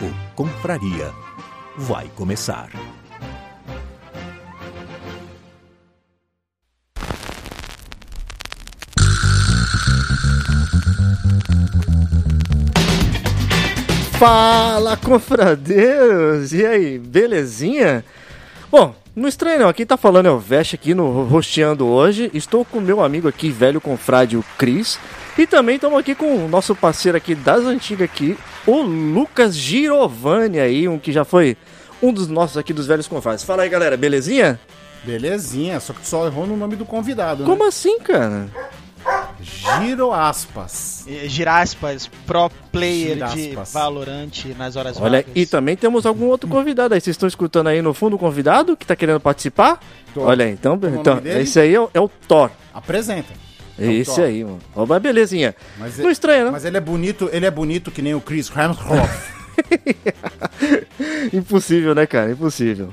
O Confraria vai começar. Fala, confradeiros! E aí, belezinha? Bom, não estranho não, quem tá falando é o Veste aqui no Rosteando hoje. Estou com meu amigo aqui, velho confrade, o Cris. E também estamos aqui com o nosso parceiro aqui das antigas aqui, o Lucas Girovani aí, um que já foi um dos nossos aqui dos velhos confrades. Fala aí, galera, belezinha? Belezinha, só que só errou no nome do convidado, né? Como assim, cara? Giro aspas. Eh, Giraspas, pro player de Giraspas. Valorant nas horas Olha, vagas. e também temos algum outro convidado aí. Vocês estão escutando aí no fundo o convidado que tá querendo participar? Tô. Olha aí, então, nome então esse aí é o, é o Thor. Apresenta. É o esse Thor. aí, mano. Ó, mas belezinha. Mas Não estranha, né? Mas ele é bonito, ele é bonito que nem o Chris Hemsworth. Impossível, né, cara? Impossível.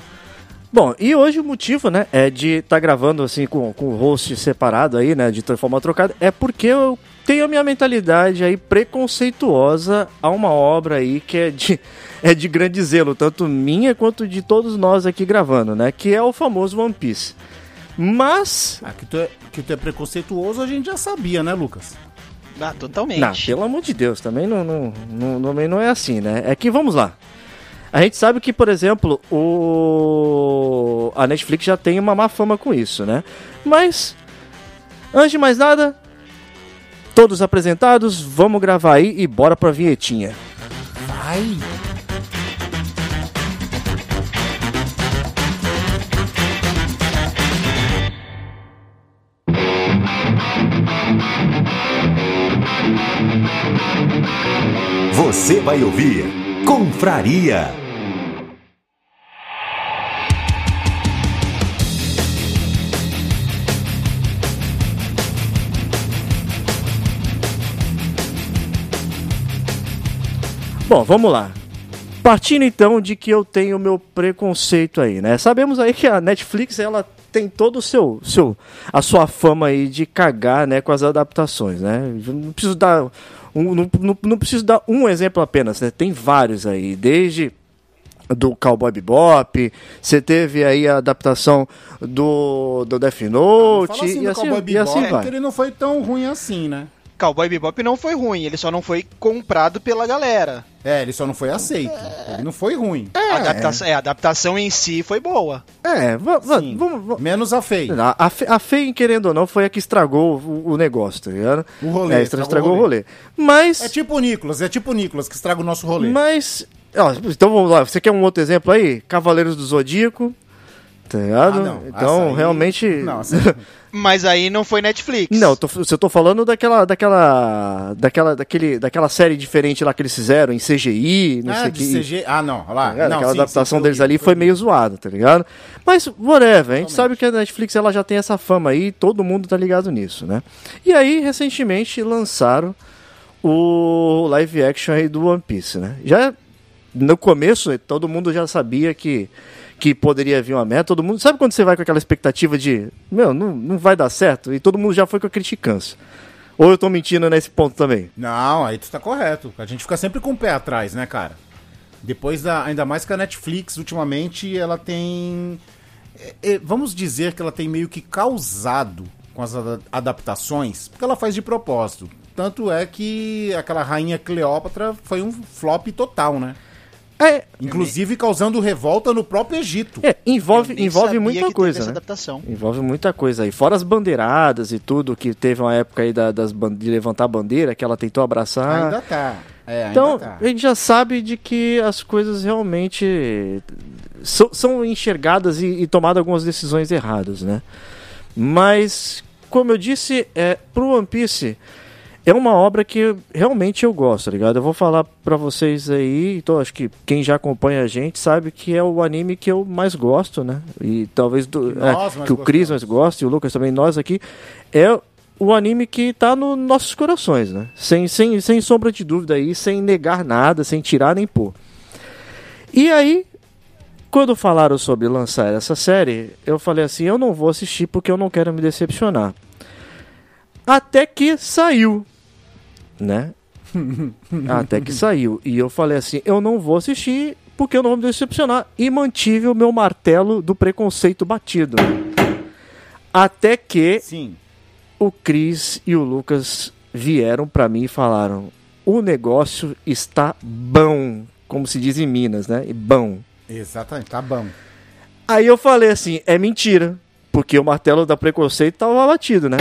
Bom, e hoje o motivo, né, é de estar gravando assim com, com o host separado aí, né, de forma trocada, é porque eu tenho a minha mentalidade aí preconceituosa a uma obra aí que é de, é de grande zelo, tanto minha quanto de todos nós aqui gravando, né, que é o famoso One Piece. Mas, ah, que, tu é, que tu é preconceituoso a gente já sabia, né, Lucas? Ah, totalmente. não, pelo amor de Deus, também não, não, não, também não é assim, né? É que vamos lá. A gente sabe que, por exemplo, o a Netflix já tem uma má fama com isso, né? Mas, antes de mais nada, todos apresentados, vamos gravar aí e bora pra vinhetinha. Vai! Você vai ouvir Confraria. Bom, vamos lá. Partindo então de que eu tenho meu preconceito aí, né? Sabemos aí que a Netflix ela tem todo o seu, seu a sua fama aí de cagar, né, com as adaptações, né? Não preciso dar um, não, não, não preciso dar um exemplo apenas, né? Tem vários aí, desde do Cowboy Bebop, você teve aí a adaptação do, do Death Note Fala assim e, do assim, Cowboy e Bebop, assim porque vai. ele não foi tão ruim assim, né? Cowboy Bebop não foi ruim, ele só não foi comprado pela galera. É, ele só não foi aceito. Ele não foi ruim. a, adaptação, é, a adaptação em si foi boa. É, vamos, Menos a Fei. A, a, a Fein, querendo ou não, foi a que estragou o, o negócio, tá ligado? O rolê, É, estra- estragou estragou o o rolê. Mas. É tipo o Nicolas, é tipo o Nicolas que estraga o nosso rolê. Mas. ó, então vamos lá, você quer um outro exemplo aí? Cavaleiros do Zodíaco. Tá ligado? Ah, não. Então, aí- realmente. Não, essa- Mas aí não foi Netflix. Não, tô, eu tô falando daquela, daquela, daquela, daquele, daquela série diferente lá que eles fizeram em CGI, não ah, sei que. CG. Ah, não, olha lá. Tá não, Aquela sim, adaptação sim, deles foi ali horrível, foi meio zoada, tá ligado? Mas, whatever, a gente sabe que a Netflix ela já tem essa fama aí, todo mundo tá ligado nisso, né? E aí, recentemente, lançaram o live action aí do One Piece, né? Já no começo, todo mundo já sabia que, que poderia vir uma merda, todo mundo... Sabe quando você vai com aquela expectativa de, meu, não, não vai dar certo? E todo mundo já foi com a criticância. Ou eu tô mentindo nesse ponto também? Não, aí tu tá correto. A gente fica sempre com o pé atrás, né, cara? Depois da. Ainda mais que a Netflix, ultimamente, ela tem. é, é, vamos dizer que ela tem meio que causado com as ada- adaptações, porque ela faz de propósito. Tanto é que aquela rainha Cleópatra foi um flop total, né? É, Inclusive causando revolta no próprio Egito. é, envolve, envolve muita coisa, né? adaptação. Envolve muita coisa aí. Fora as bandeiradas e tudo, que teve uma época aí da- das, de levantar a bandeira, que ela tentou abraçar. Ainda tá. É, ainda Então, tá. a gente já sabe de que as coisas realmente são, são enxergadas e, e tomadas algumas decisões erradas, né? Mas, como eu disse, é, pro One Piece é uma obra que realmente eu gosto, tá ligado? Eu vou falar pra vocês aí, então acho que quem já acompanha a gente sabe que é o anime que eu mais gosto, né? E talvez do, nós é, que o Chris gostamos. mais gosta e o Lucas também, nós aqui, é o anime que tá nos nossos corações, né? Sem, sem, sem sombra de dúvida aí, sem negar nada, sem tirar nem pôr. E aí, quando falaram sobre lançar essa série, eu falei assim, eu não vou assistir porque eu não quero me decepcionar. Até que saiu, né? Até que saiu. E eu falei assim, eu não vou assistir porque eu não vou me decepcionar. E mantive o meu martelo do preconceito batido. Até que Sim. o Cris e o Lucas vieram pra mim e falaram: o negócio está bom, como se diz em Minas, né? E Bom. Exatamente, tá bom. Aí eu falei assim: é mentira, porque o martelo da preconceito tava batido, né?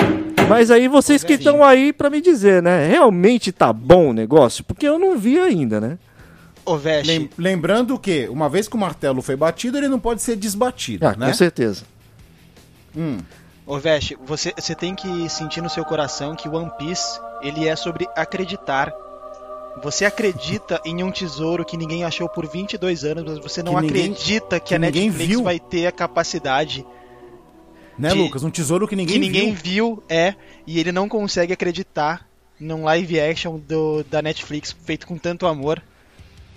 Mas aí vocês que estão aí pra me dizer, né? Realmente tá bom o negócio? Porque eu não vi ainda, né? Ô, Veste, Lem- lembrando que, uma vez que o martelo foi batido, ele não pode ser desbatido, Ah, né? com certeza. Hum, Ô, Veste, você, você tem que sentir no seu coração que One Piece, ele é sobre acreditar. Você acredita em um tesouro que ninguém achou por 22 anos, mas você não Que ninguém- acredita que, que a ninguém Netflix viu. vai ter a capacidade né, De- Lucas? Um tesouro que ninguém, que ninguém viu. viu, é, e ele não consegue acreditar num live action do, da Netflix feito com tanto amor.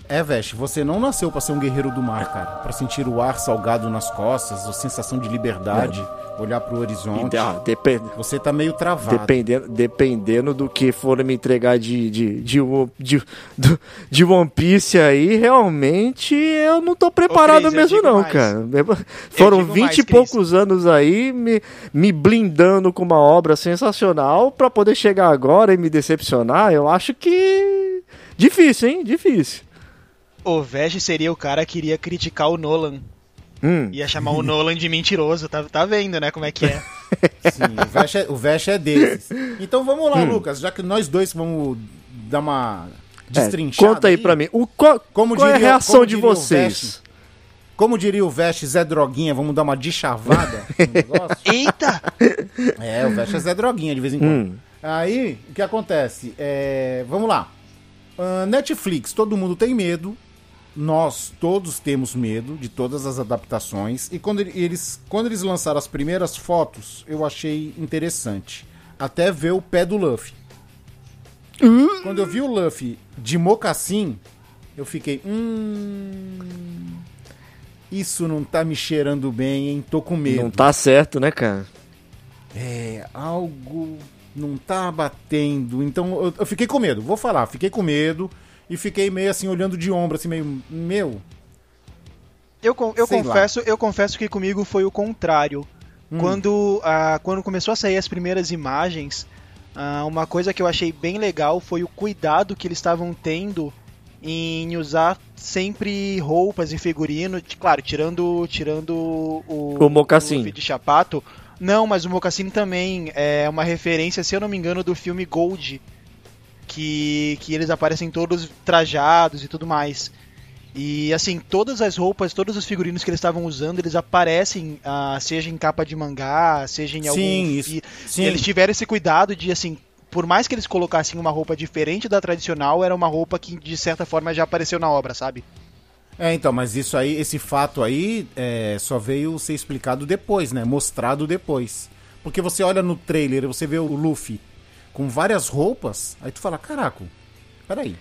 É, Veste, você não nasceu pra ser um guerreiro do mar, cara. Pra sentir o ar salgado nas costas, a sensação de liberdade, olhar pro horizonte. Ah, depen- Você tá meio travado. Dependendo, dependendo do que for me entregar de, de, de, One- de, do- de One Piece aí, realmente eu não tô preparado Cris, eu mesmo não, mais. cara. Foram digo 20 mais, e poucos anos aí me, me blindando com uma obra sensacional pra poder chegar agora e me decepcionar, eu acho que... Difícil, hein? Difícil. O Veste seria o cara que iria criticar o Nolan. Hum. Ia chamar o Nolan de mentiroso, tá, tá vendo, né, como é que é. Sim, o Veste é, o Veste é desses. Então vamos lá, Hum. Lucas, já que nós dois vamos dar uma É, destrinchada. conta aí pra mim. O, qual Como qual é a diria- reação como de diria o vocês? Veste? Como diria o Veste Zé Droguinha, vamos dar uma dichavada no negócio? Eita! É, o Veste é Zé Droguinha de vez em quando. Hum. Aí, o que acontece? É, vamos lá. Ah, Netflix, todo mundo tem medo. Nós todos temos medo de todas as adaptações. E quando ele- eles, quando eles lançaram as primeiras fotos, eu achei interessante. Até ver o pé do Luffy. Quando eu vi o Luffy de mocassim, eu fiquei. Hum. Isso não tá me cheirando bem, hein? Tô com medo. Não tá certo, né, cara? É, algo não tá batendo. Então eu, eu fiquei com medo, vou falar, fiquei com medo e fiquei meio assim olhando de ombro, assim, meio. Meu. Eu, eu Sei lá. confesso, eu confesso que comigo foi o contrário. Hum. Quando, ah, quando começou a sair as primeiras imagens, ah, uma coisa que eu achei bem legal foi o cuidado que eles estavam tendo em usar sempre roupas e figurino, claro, tirando tirando o, O mocassim. De Chapato. Não, mas o mocassim também é uma referência, se eu não me engano, do filme Gold, que que eles aparecem todos trajados e tudo mais. E assim, todas as roupas, todos os figurinos que eles estavam usando, eles aparecem, ah, seja em capa de mangá, seja em algum Sim, fi- isso. Sim. Eles tiveram esse cuidado de assim, por mais que eles colocassem uma roupa diferente da tradicional, era uma roupa que de certa forma já apareceu na obra, sabe? É, então, mas isso aí, esse fato aí, é, só veio ser explicado depois, né? Mostrado depois. Porque você olha no trailer, você vê o Luffy com várias roupas, aí tu fala, caraca, peraí.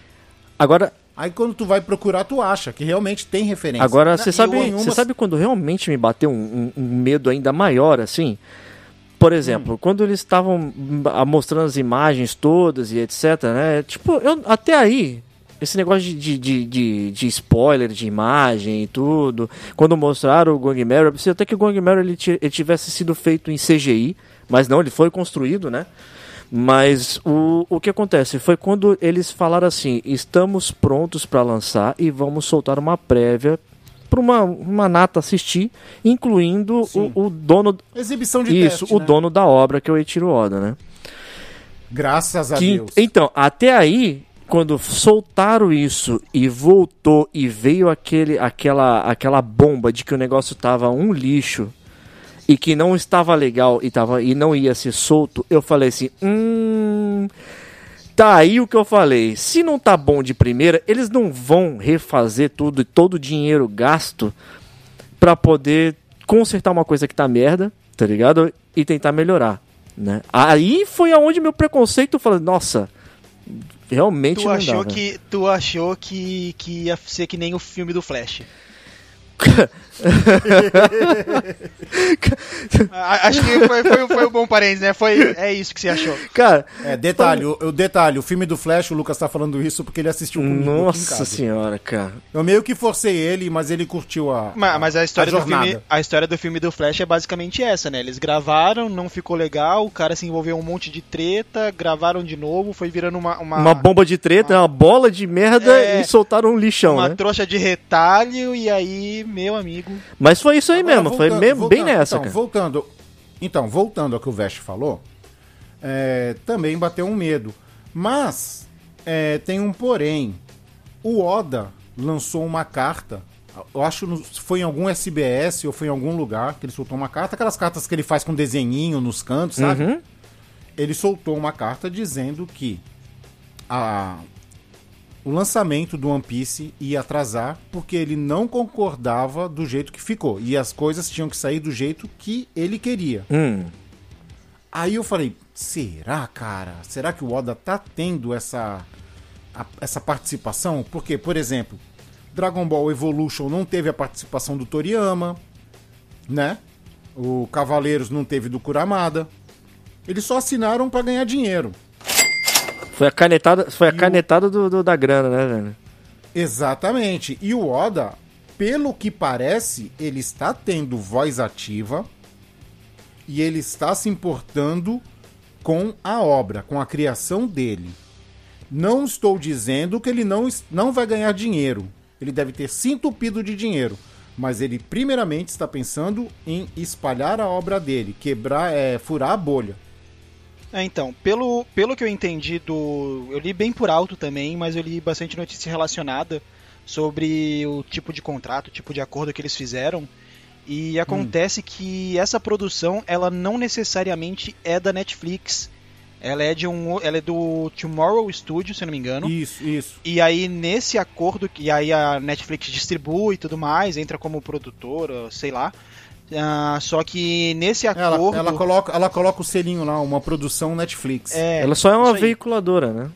Agora, Aí quando tu vai procurar, tu acha que realmente tem referência. Agora, você sabe, você umas- sabe quando realmente me bateu um, um- um medo ainda maior, assim? Por exemplo, quando eles estavam hum, mostrando as imagens todas e etc, né? Tipo, eu, até aí, esse negócio de, de, de, de- spoiler de imagem e tudo, quando mostraram o Gong Mary, eu pensei até que o Gong Mary ele, ele tivesse sido feito em CGI, mas não, ele foi construído, né? Mas o, o que acontece foi quando eles falaram assim: estamos prontos para lançar e vamos soltar uma prévia para uma, uma nata assistir, incluindo o, o dono. Exibição de Isso, teste, o né? dono da obra, que é o Eiichiro Oda, né? Graças a Que- Deus. então, até aí, quando soltaram isso e voltou e veio aquele, aquela, aquela bomba de que o negócio tava um lixo e que não estava legal e, tava, e não ia ser solto, eu falei assim: hum. Tá aí o que eu falei. Se não tá bom de primeira, eles não vão refazer tudo e todo o dinheiro gasto pra poder consertar uma coisa que tá merda, tá ligado? E tentar melhorar, né? Aí foi aonde meu preconceito falou, nossa, realmente Tu não achou, dá, né? que, tu achou que, que ia ser que nem o filme do Flash. A- Acho que foi, foi, foi um bom parênteses, né? Foi, é isso que você achou. Cara, É, detalhe, o, o detalhe, o filme do Flash, o Lucas tá falando isso porque ele assistiu comigo nossa senhora, cara. Eu meio que forcei ele, mas ele curtiu a. Mas, mas a, história do jornada. filme, a história do filme do Flash é basicamente essa, né? Eles gravaram, não ficou legal, o cara se envolveu em um monte de treta, gravaram de novo, foi virando uma. Uma, Uma bomba de treta, uma bola de merda É, e soltaram um lixão, uma né? trouxa de retalho, e aí, meu amigo. Mas foi isso aí Agora, mesmo, foi voltando- mesmo, bem voltando- nessa, então, cara. Voltando, então, voltando ao que o Vest falou, é, também bateu um medo. Mas é, tem um porém. O Oda lançou uma carta. Eu acho que foi em algum SBS ou foi em algum lugar que ele soltou uma carta. Aquelas cartas que ele faz com desenhinho nos cantos, sabe? Uhum. Ele soltou uma carta dizendo que a, o lançamento do One Piece ia atrasar porque ele não concordava do jeito que ficou. E as coisas tinham que sair do jeito que ele queria. Hum. Aí eu falei, será, cara? Será que o Oda tá tendo essa, a- essa participação? Porque, por exemplo, Dragon Ball Evolution não teve a participação do Toriyama, né? O Cavaleiros não teve do Kuramada. Eles só assinaram pra ganhar dinheiro. Foi a canetada, foi a canetada do, do- da grana, né, velho? Exatamente. E o Oda, pelo que parece, ele está tendo voz ativa e ele está se importando com a obra, com a criação dele. Não estou dizendo que ele não, não vai ganhar dinheiro. Ele deve ter se entupido de dinheiro. Mas ele primeiramente está pensando em espalhar a obra dele, quebrar, é, furar a bolha. É, então, pelo, pelo que eu entendi do. Eu li bem por alto também, mas eu li bastante notícia relacionada sobre o tipo de contrato, o tipo de acordo que eles fizeram. E acontece que essa produção, ela não necessariamente é da Netflix. Ela é de um. Ela é do Tomorrow Studio, se não me engano. Isso, isso. E aí, nesse acordo, e aí a Netflix distribui e tudo mais, entra como produtora, sei lá. Ah, só que nesse Ela, acordo. ela, coloca, ela coloca o selinho lá, uma produção Netflix. é, Ela só é uma veiculadora, né?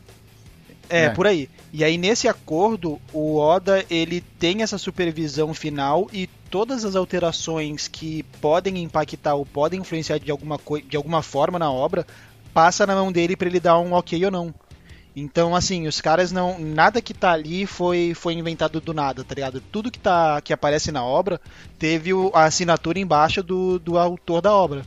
É, É. por aí. E aí nesse acordo, o Oda ele tem essa supervisão final e todas as alterações que podem impactar ou podem influenciar de alguma, de alguma forma na obra, passa na mão dele para ele dar um ok ou não. Então, assim, os caras não. Nada que tá ali foi, foi inventado do nada, tá ligado? Tudo que, tá, que aparece na obra teve o- a assinatura embaixo do, do autor da obra.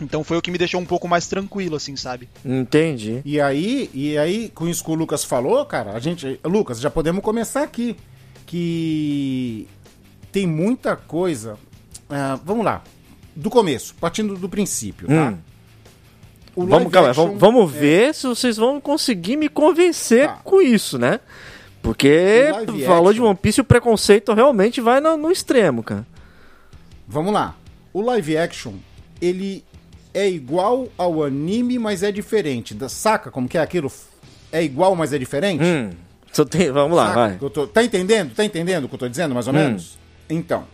Então foi o que me deixou um pouco mais tranquilo, assim, sabe? Entendi. E aí, e aí, com isso que o Lucas falou, cara, a gente. Lucas, já podemos começar aqui. Que tem muita coisa. ah, vamos lá. Do começo, partindo do princípio, tá? Hum. Vamos, calma, vamos, vamos ver se vocês vão conseguir me convencer Tá. com isso, né? Porque falou de One Piece o preconceito realmente vai no, no extremo, cara. Vamos lá. O live action, ele é igual ao anime, mas é diferente. Da- Saca como que é aquilo? É igual, mas é diferente? Hum, só tem- vamos lá, Saca vai. tô- Tá entendendo? Tá entendendo o que eu tô dizendo, mais ou Hum. menos? Então,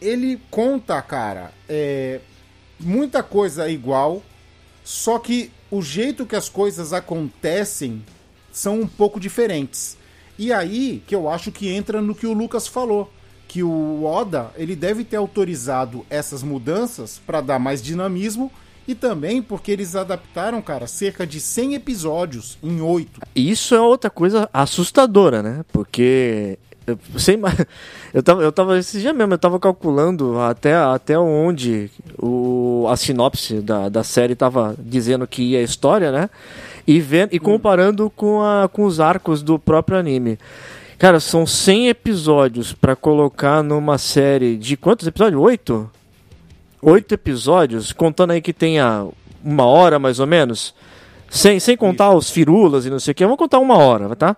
ele conta, cara, é, muita coisa igual, só que o jeito que as coisas acontecem são um pouco diferentes. E aí que eu acho que entra no que o Lucas falou, que o Oda, ele deve ter autorizado essas mudanças para dar mais dinamismo e também porque eles adaptaram, cara, cerca de 100 episódios em 8. Isso é outra coisa assustadora, né? Porque Eu, sem, eu, tava, eu tava esse dia mesmo, eu tava calculando até, até onde o, a sinopse da, da série tava dizendo que ia a história, né? E, vendo, e comparando com, a, com os arcos do próprio anime. Cara, são 100 episódios pra colocar numa série de quantos episódios? Oito? Oito episódios, contando aí que tenha uma hora mais ou menos. Sem, sem contar os firulas e não sei o que, vamos contar uma hora, tá?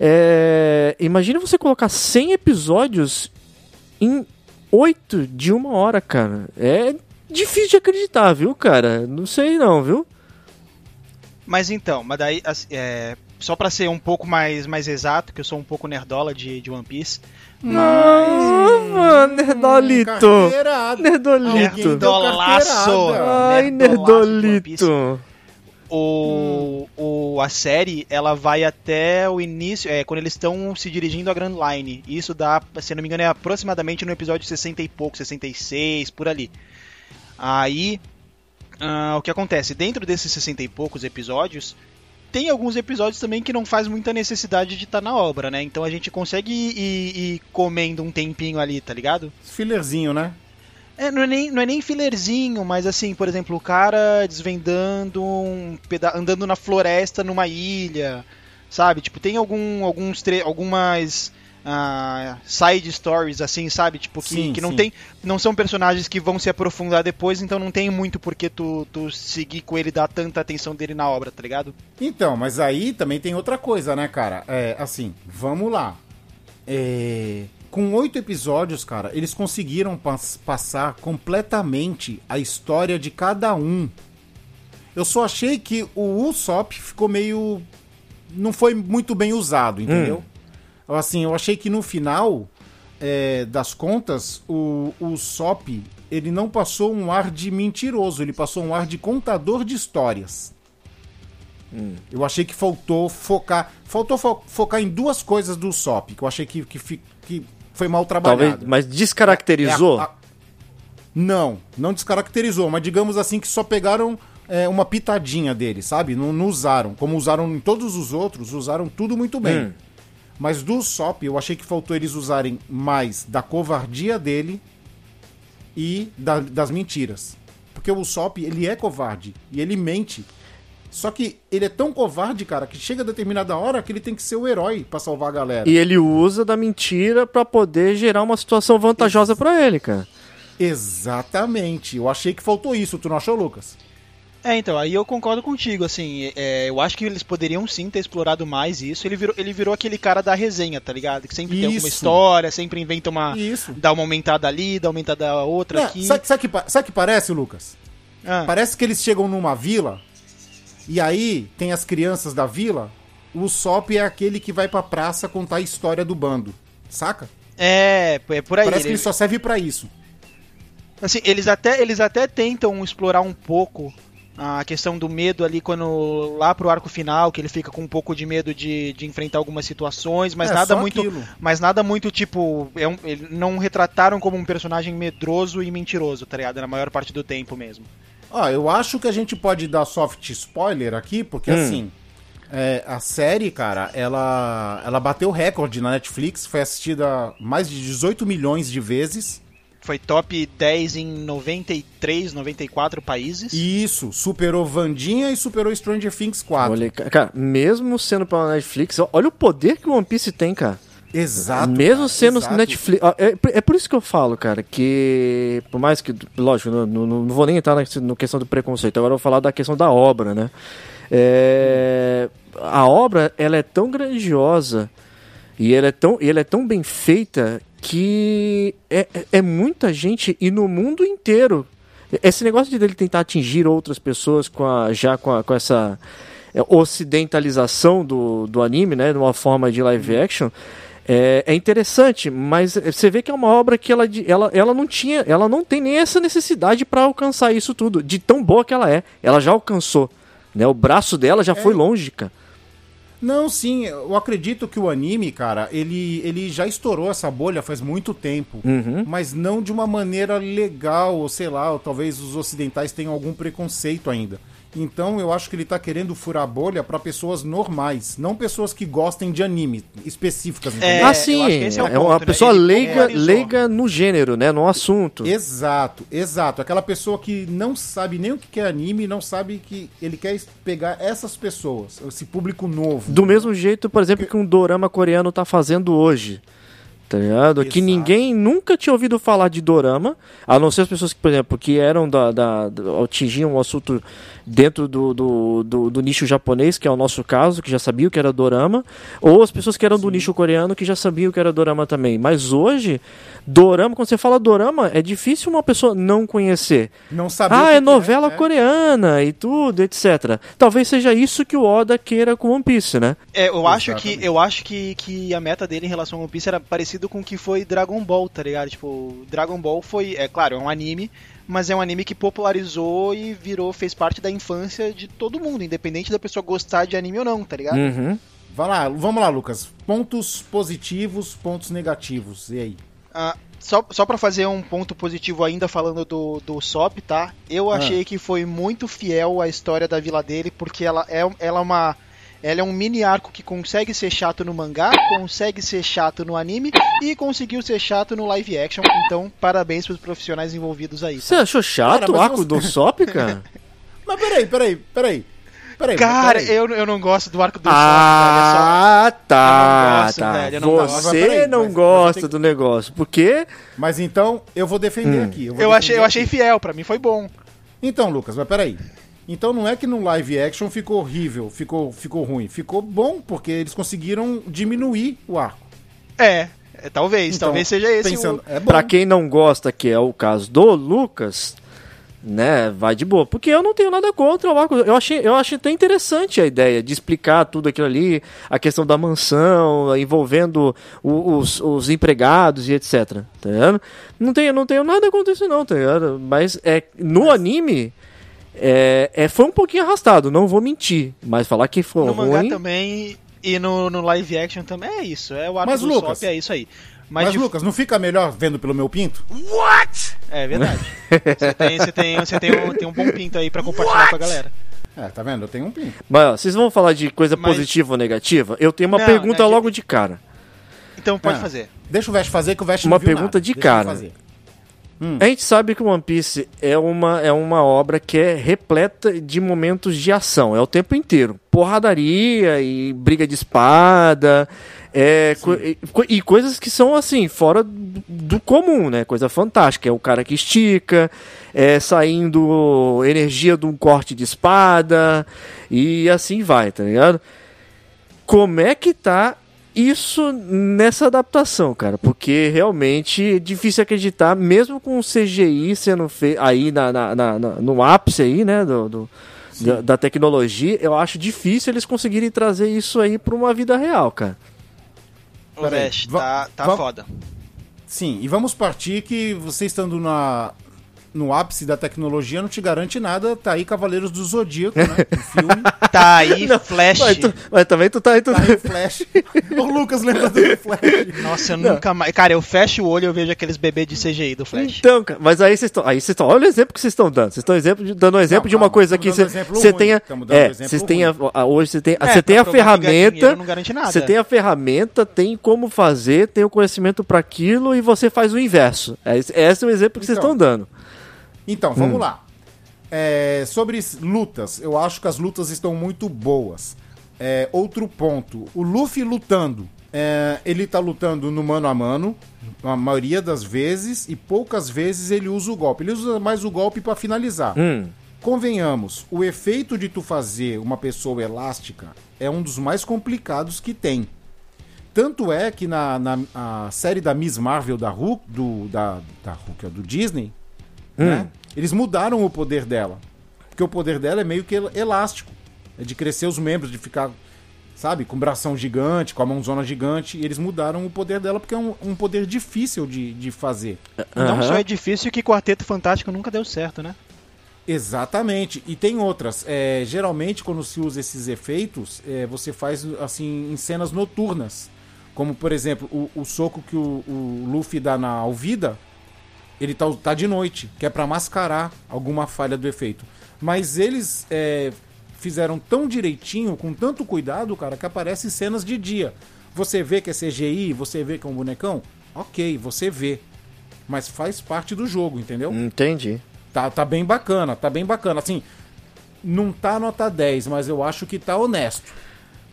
É, imagina você colocar 100 episódios em 8 de uma hora, cara. É difícil de acreditar, viu, cara? Não sei não, viu? Mas então, mas daí, é, só pra ser um pouco mais, mais exato, que eu sou um pouco nerdola de, de One Piece. Não, mano, Nerdolito. Carteirada. Nerdolito. Nerdolaço. Ai. Nerdolito. O, o, a série, ela vai até o início, é, quando eles estão se dirigindo à Grand Line. Isso dá, se eu não me engano, é aproximadamente no episódio 60 e pouco, 66, por ali. Aí, ah, o que acontece? Dentro desses 60 e poucos episódios, tem alguns episódios também que não faz muita necessidade de estar na obra, né? Então a gente consegue ir, ir- ir comendo um tempinho ali, tá ligado? Fillerzinho, né? É, não, é nem, não é nem filerzinho, mas assim, por exemplo, o cara desvendando um peda andando na floresta numa ilha, sabe? Tipo, tem algum, alguns algumas ah, side stories, assim, sabe? Tipo, que, Sim, que não sim. tem. Não são personagens que vão se aprofundar depois, então não tem muito porque tu, tu seguir com ele e dar tanta atenção dele na obra, tá ligado? Então, mas aí também tem outra coisa, né, cara? É, assim, vamos lá. É, com oito episódios, cara, eles conseguiram pas- passar completamente a história de cada um. Eu só achei que o Usopp ficou meio. Não foi muito bem usado, entendeu? Assim, eu achei que no final é, das contas, o, o Usopp, ele não passou um ar de mentiroso, ele passou um ar de contador de histórias. Eu achei que faltou focar. Faltou fo- focar em duas coisas do Usopp, que eu achei que, que, que foi mal trabalhado. Talvez, mas descaracterizou? É a- a- Não, não descaracterizou, mas digamos assim que só pegaram é, uma pitadinha dele, sabe? Não, não usaram. Como usaram em todos os outros, usaram tudo muito bem. Hum. Mas do Usopp, eu achei que faltou eles usarem mais da covardia dele e da- das mentiras. Porque o Usopp, ele é covarde e ele mente. Só que ele é tão covarde, cara, que chega a determinada hora que ele tem que ser o herói pra salvar a galera. E ele usa da mentira pra poder gerar uma situação vantajosa pra ele, cara. Exatamente. Eu achei que faltou isso. Tu não achou, Lucas? É, então, aí eu concordo contigo, assim, é, eu acho que eles poderiam sim ter explorado mais isso. Ele virou, ele virou aquele cara da resenha, tá ligado? Que sempre tem alguma Isso. história, sempre inventa uma. Isso. Dá uma aumentada ali, dá uma aumentada outra É, aqui. sabe, sabe que, sabe que parece, Lucas? Ah, Parece que eles chegam numa vila e aí tem as crianças da vila. O Sop é aquele que vai pra praça contar a história do bando. Saca? é, é por aí. Parece que ele- ele só serve pra isso. Assim, eles até, eles até tentam explorar um pouco a questão do medo ali quando lá pro arco final, que ele fica com um pouco de medo de, de enfrentar algumas situações, mas É, nada muito, aquilo. mas nada muito tipo, é um, ele não retrataram como um personagem medroso e mentiroso, tá ligado? Na maior parte do tempo mesmo. Ó, eu acho que a gente pode dar soft spoiler aqui, porque Hum. assim, é, a série, cara, ela, ela bateu recorde na Netflix, foi assistida mais de 18 milhões de vezes. Foi top 10 em 93, 94 países. E isso, superou Vandinha e superou Stranger Things 4. Olha, ca- cara, mesmo sendo pela Netflix, olha o poder que o One Piece tem, cara. Exato. Mesmo sendo exato. Netflix. É, é por isso que eu falo, cara, que. Por mais que. Lógico, não, não, não vou nem entrar na, na questão do preconceito, agora eu vou falar da questão da obra, né? É, a obra, ela é tão grandiosa e ela é tão, ela é tão bem feita que é, é- é muita gente e no mundo inteiro. Esse negócio de dele tentar atingir outras pessoas com a, já com, a- com essa é, ocidentalização do, do anime, né, de uma forma de live action, é, é interessante, mas você vê que é uma obra que ela, ela, ela não tinha, ela não tem nem essa necessidade para alcançar isso tudo, de tão boa que ela é. Ela já alcançou, né? O braço dela já foi longe, cara. Não, sim, eu acredito que o anime, cara, ele, ele já estourou essa bolha faz muito tempo. Uhum. Mas não de uma maneira legal, ou sei lá, ou talvez os ocidentais tenham algum preconceito ainda. Então eu acho que ele tá querendo furar a bolha pra pessoas normais, não pessoas que gostem de anime específicas. É, entendeu? ah, sim. é É uma ponto, né? pessoa Ele leiga, leiga no gênero, né? No assunto. Exato, exato. Aquela pessoa que não sabe nem o que é anime, não sabe que ele quer pegar essas pessoas, esse público novo. Do mesmo jeito, por exemplo, que um dorama coreano tá fazendo hoje. Tá ligado? Que ninguém nunca tinha ouvido falar de dorama, a não ser as pessoas que, por exemplo, que eram da. da, da- atingiam o assunto dentro do, do, do, do nicho japonês, que é o nosso caso, que já sabiam que era dorama, ou as pessoas que eram do nicho coreano que já sabiam que era dorama também. Mas hoje, dorama, quando você fala dorama, é difícil uma pessoa não conhecer. Não sabe o Ah, é que novela né? coreana e tudo, etc. Talvez seja isso que o Oda queira com One Piece, né? É, eu acho que eu acho que, que a meta dele em relação ao One Piece era parecido com o que foi Dragon Ball, tá ligado? Tipo, Dragon Ball foi, é claro, é um anime, mas é um anime que popularizou e virou, fez parte da infância de todo mundo, independente da pessoa gostar de anime ou não, tá ligado? Uhum. Vai lá, vamos lá, Lucas. Pontos positivos, pontos negativos. E aí? Ah, só, só pra fazer um ponto positivo ainda falando do, do Sop, tá? Eu Ah. achei que foi muito fiel à história da vila dele, porque ela é, ela é uma. Ela é um mini arco que consegue ser chato no mangá, consegue ser chato no anime e conseguiu ser chato no live action. Então, parabéns pros profissionais envolvidos aí. Você achou chato Cara, o arco você- do Sop, cara? Mas peraí, peraí, peraí. Peraí, Cara, peraí. eu, eu não gosto do arco do ah, Eu tá, não gosto, tá. velho, eu não Você peraí, não gosta eu do negócio, porque Mas então eu vou defender Hum. aqui. Eu achei, eu defender achei aqui. fiel, pra mim foi bom. Então, Lucas, mas peraí. Então não é que no live action ficou horrível, ficou, ficou ruim. Ficou bom, porque eles conseguiram diminuir o arco. É, é, talvez, Então, talvez seja esse pensando, o... é pra quem não gosta, que é o caso do Lucas, né, vai de boa. Porque eu não tenho nada contra o arco. Eu achei, eu achei até interessante a ideia de explicar tudo aquilo ali, a questão da mansão, envolvendo o- os, os empregados e etc. Tá? Não tenho, não tenho nada contra isso, não, tá ligado? Mas é, no anime. É, é, foi um pouquinho arrastado, não vou mentir. Mas falar que foi No mangá ruim. também e no, no live action também é isso. É o arco Mas, do Lucas, Sop, é isso aí. Mas, Mas, de- Lucas, não fica melhor vendo pelo meu pinto? É verdade. você tem, você tem, você tem, um, tem um bom pinto aí pra compartilhar com a galera. É, tá vendo? Eu tenho um pinto. Mas ó, vocês vão falar de coisa Mas- positiva ou negativa? Eu tenho uma Não, pergunta né, logo de cara. Então pode Ah. fazer. Deixa o Vest fazer que o Vest Uma não viu pergunta nada. de Deixa cara. Fazer. A gente sabe que One Piece é uma, é uma obra que é repleta de momentos de ação, é o tempo inteiro. Porradaria e briga de espada, é, co- e, co- e coisas que são assim, fora do, do comum, né? Coisa fantástica. É o cara que estica, é saindo energia de um corte de espada, e assim vai, tá ligado? Como é que tá isso nessa adaptação, cara? Porque realmente é difícil acreditar, mesmo com o CGI sendo feito aí na, na- na- na- no ápice aí, né, do, do- da, da tecnologia, eu acho difícil eles conseguirem trazer isso aí pra uma vida real, cara. O Vest, tá, tá foda. Sim, e vamos partir que você estando na, no ápice da tecnologia não te garante nada. Tá aí Cavaleiros do Zodíaco, né? O filme. Tá aí, Flash. Mas, tu- mas também tu tá aí. Tu... Tá aí o Flash. o Lucas lembra do Flash. Nossa, eu nunca mais. Cara, eu fecho o olho e eu vejo aqueles bebês de CGI do Flash. Então, cara, mas aí vocês estão. Aí vocês estão. Olha o exemplo que vocês estão dando. Vocês estão exemplo de- dando um exemplo Não, de uma calma, coisa que você tenha. É, vocês têm a, hoje você tem, É, você tem a ferramenta. dinheiro não garante nada. Você tem a ferramenta, tem como fazer, tem o conhecimento para aquilo e você faz o inverso. É, esse- esse é o exemplo que vocês Então. estão dando. Então, vamos lá. É, sobre lutas, eu acho que as lutas estão muito boas. É, outro ponto, o Luffy lutando. É, ele tá lutando no mano a mano, a maioria das vezes, e poucas vezes ele usa o golpe. Ele usa mais o golpe para finalizar. Hum. Convenhamos, o efeito de tu fazer uma pessoa elástica é um dos mais complicados que tem. Tanto é que na, na série da Miss Marvel da Hulk, do, da, da Hulk, ó, do Disney, né? Eles mudaram o poder dela. Porque o poder dela é meio que el- elástico. É de crescer os membros, de ficar, sabe, com bração gigante, com a mãozona gigante. E eles mudaram o poder dela porque é um, um poder difícil de, de fazer. Não Aham. só é difícil que Quarteto Fantástico nunca deu certo, né? Exatamente. E tem outras. É, geralmente, quando se usa esses efeitos, é, você faz assim em cenas noturnas. Como, por exemplo, o, o soco que o, o Luffy dá na Alvida, ele tá, tá de noite, que é pra mascarar alguma falha do efeito. Mas eles é, fizeram tão direitinho, com tanto cuidado, cara, que aparecem cenas de dia. Você vê que é CGI, você vê que é um bonecão, ok, você vê. Mas faz parte do jogo, entendeu? Entendi. Tá, tá bem bacana, tá bem bacana. Assim, não tá nota 10, mas eu acho que tá honesto.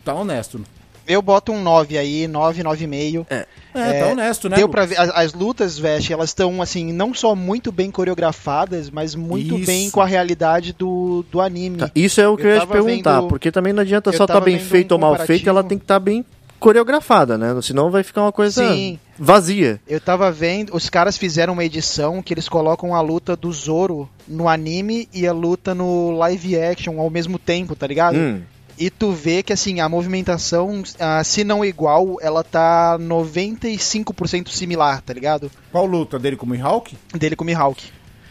Tá honesto. Eu boto um 9 aí, 9, 9,5. É, É, tá honesto, né? Deu pra Lucas? ver, as, as lutas, Veste, elas estão, assim, não só muito bem coreografadas, mas muito Isso. bem com a realidade do, do anime. Tá, Isso é o que eu, Eu ia te perguntar, vendo- porque também não adianta só estar tava bem feito um ou mal feito, ela tem que estar bem coreografada, né? Senão vai ficar uma coisa Sim. vazia. Eu tava vendo, os caras fizeram uma edição que eles colocam a luta do Zoro no anime e a luta no live action ao mesmo tempo, tá ligado? Hum. E tu vê que assim, a movimentação, ah, se não igual, ela tá 95% similar, tá ligado? Qual luta dele com o Mihawk? Dele com o Mihawk.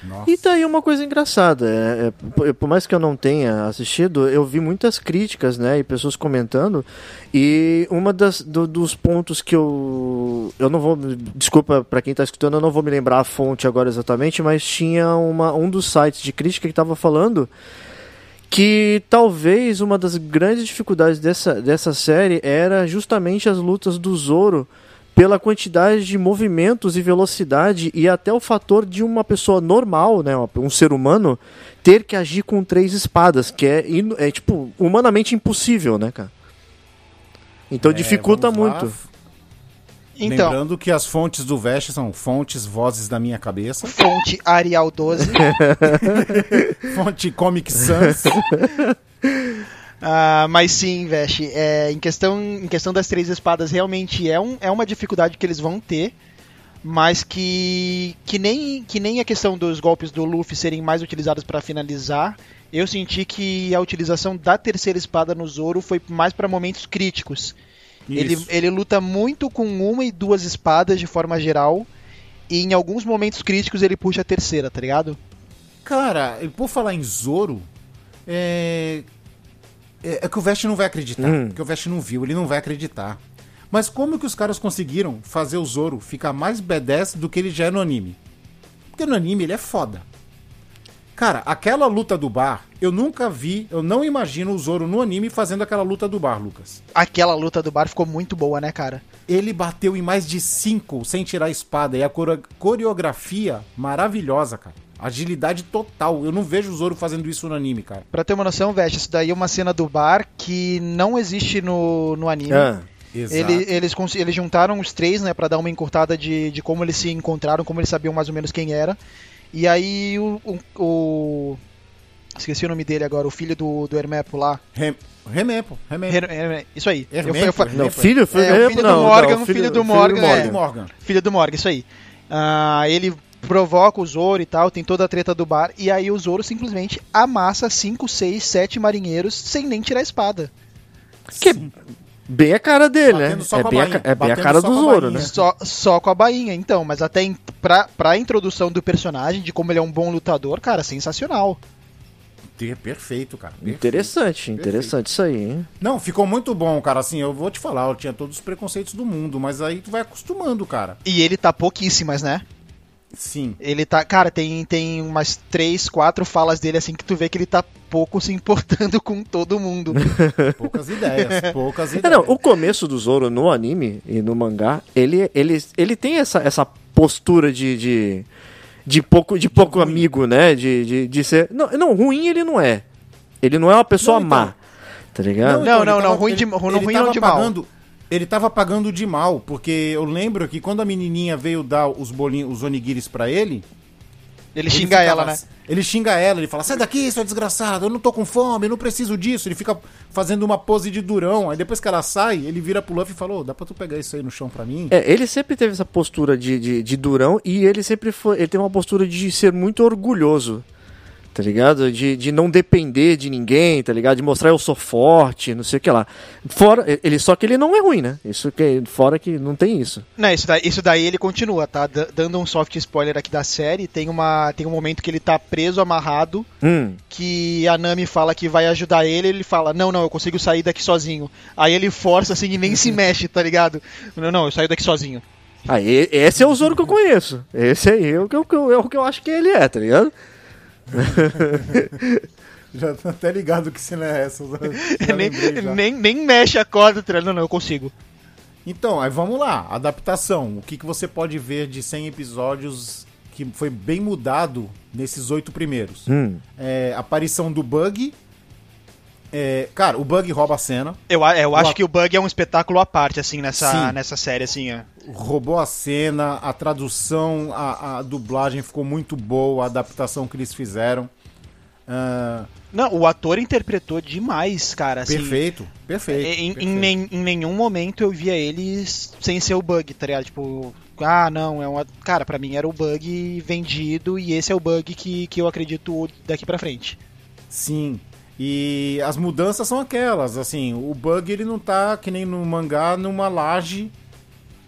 Nossa. E tá aí uma coisa engraçada. é, é, por- por mais que eu não tenha assistido, eu vi muitas críticas, né? E pessoas comentando. E uma das do- dos pontos que eu. Eu não vou. Desculpa pra quem tá escutando, eu não vou me lembrar a fonte agora exatamente, mas tinha uma, um dos sites de crítica que tava falando que talvez uma das grandes dificuldades dessa, dessa série era justamente as lutas do Zoro pela quantidade de movimentos e velocidade e até o fator de uma pessoa normal, né, um ser humano, ter que agir com três espadas, que é, é tipo, humanamente impossível, né, cara? Então É, dificulta lá. Então, Lembrando que as fontes do Vest são fontes vozes da minha cabeça, fonte Arial 12. fonte Comic Sans. Ah, mas sim, Veste, é, em, questão, em questão das três espadas, realmente é, um, é uma dificuldade que eles vão ter, mas que, que, nem, que nem a questão dos golpes do Luffy serem mais utilizados para finalizar, eu senti que a utilização da terceira espada no Zoro foi mais para momentos críticos. Ele, Isso. ele luta muito com uma e duas espadas de forma geral, e em alguns momentos críticos ele puxa a terceira, tá ligado? Cara, e por falar em Zoro, é... é é que o Vest não vai acreditar, Hum. porque o Vest não viu, ele não vai acreditar. Mas como que os caras conseguiram fazer o Zoro ficar mais badass do que ele já é no anime? Porque no anime ele é foda. Cara, aquela luta do bar, eu nunca vi, eu não imagino o Zoro no anime fazendo aquela luta do bar, Lucas. Aquela luta do bar ficou muito boa, né, cara? Ele bateu em mais de cinco sem tirar a espada. E a core- coreografia maravilhosa, cara. Agilidade total. Eu não vejo o Zoro fazendo isso no anime, cara. Pra ter uma noção, Veste, isso daí é uma cena do bar que não existe no, no anime. Ah, Exato. Ele- eles, eles juntaram os três, né, pra dar uma encurtada de, de como eles se encontraram, como eles sabiam mais ou menos quem era. E aí o. o- o- esqueci o nome dele agora, o filho do, do Hermepo lá. Rem... Remepo, Remepo. Her- isso aí. Eu, Hermepo, eu fa- Hermepo. não, filho, filho, É, o filho do não, Morgan, não, o filho do Morgan, É, é. Morgan. filho do Morgan, isso aí. Ah, ele provoca o Zoro e tal, tem toda a treta do bar, e aí o Zoro simplesmente amassa 5, 6, 7 marinheiros sem nem tirar a espada. Que é bem a cara dele, né? É com a bem a, é bem a cara só do Zoro, né? Só, só com a bainha, então, mas até em, pra, pra introdução do personagem, de como ele é um bom lutador, cara, sensacional. Perfeito, cara. perfeito. Interessante, interessante isso aí, hein? Não, ficou muito bom, cara. Assim, eu vou te falar, eu tinha todos os preconceitos do mundo, mas aí tu vai acostumando, cara. E ele tá pouquíssimas, né? Sim. Ele tá, cara, tem, tem umas três, quatro falas dele assim que tu vê que ele tá pouco se importando com todo mundo. Poucas ideias, poucas É, ideias. não, o começo do Zoro no anime e no mangá, ele, ele, ele tem essa, essa postura de, de, de pouco, de pouco amigo, né? De, de, de ser. Não, não, ruim ele não é. Ele não é uma pessoa Não, então. má. Tá ligado? Não, ele não, não, ruim de- ele- ruim ele não tava de mal. pagando- Ele tava pagando de mal, porque eu lembro que quando a menininha veio dar os bolinhos, os onigiris pra ele, Ele Ele xinga ficava- ela, né? Ele xinga ela, ele fala: sai daqui, sua desgraçada, eu não tô com fome, eu não preciso disso. Ele fica fazendo uma pose de durão. Aí depois que ela sai, ele vira pro Luffy e falou: dá pra tu pegar isso aí no chão pra mim? É, ele sempre teve essa postura de, de, de durão e ele sempre foi. Ele tem uma postura de ser muito orgulhoso. Tá ligado? De, de não depender de ninguém, tá ligado? De mostrar eu sou forte, não sei o que lá. Fora, ele, só que ele não é ruim, né? Isso que fora que não tem isso. Não, isso daí, isso daí ele continua, tá? D- dando um soft spoiler aqui da série, tem, uma, tem um momento que ele tá preso, amarrado, Hum. que a Nami fala que vai ajudar ele, ele fala, não, não, eu consigo sair daqui sozinho. Aí ele força assim e nem se mexe, tá ligado? Não, não, eu saio daqui sozinho. Aí, esse é o Zoro que eu conheço. Esse aí é o que eu- é o que eu acho que ele é, tá ligado? Já tô até ligado que cena é essa. já nem, nem, nem mexe a corda, tá? Não, não, eu consigo. Então, aí vamos lá. Adaptação. O que, que você pode ver de 100 episódios que foi bem mudado nesses oito primeiros? Hum. É, aparição do Bug. É, cara, o Bug rouba a cena. Eu, eu acho Boa. que o Bug é um espetáculo à parte, assim, nessa, Sim. nessa série, assim, ó. Roubou a cena, a tradução, a, a dublagem ficou muito boa, a adaptação que eles fizeram. Ah, Não, o ator interpretou demais, cara. Assim, perfeito, perfeito. Em, em perfeito. nem- em nenhum momento eu via eles sem ser o bug, tá ligado? Tipo, ah, não, é uma. Cara, pra mim era o bug vendido e esse é o bug que, que eu acredito daqui pra frente. Sim. E as mudanças são aquelas, assim, o Bug ele não tá que nem no mangá numa laje,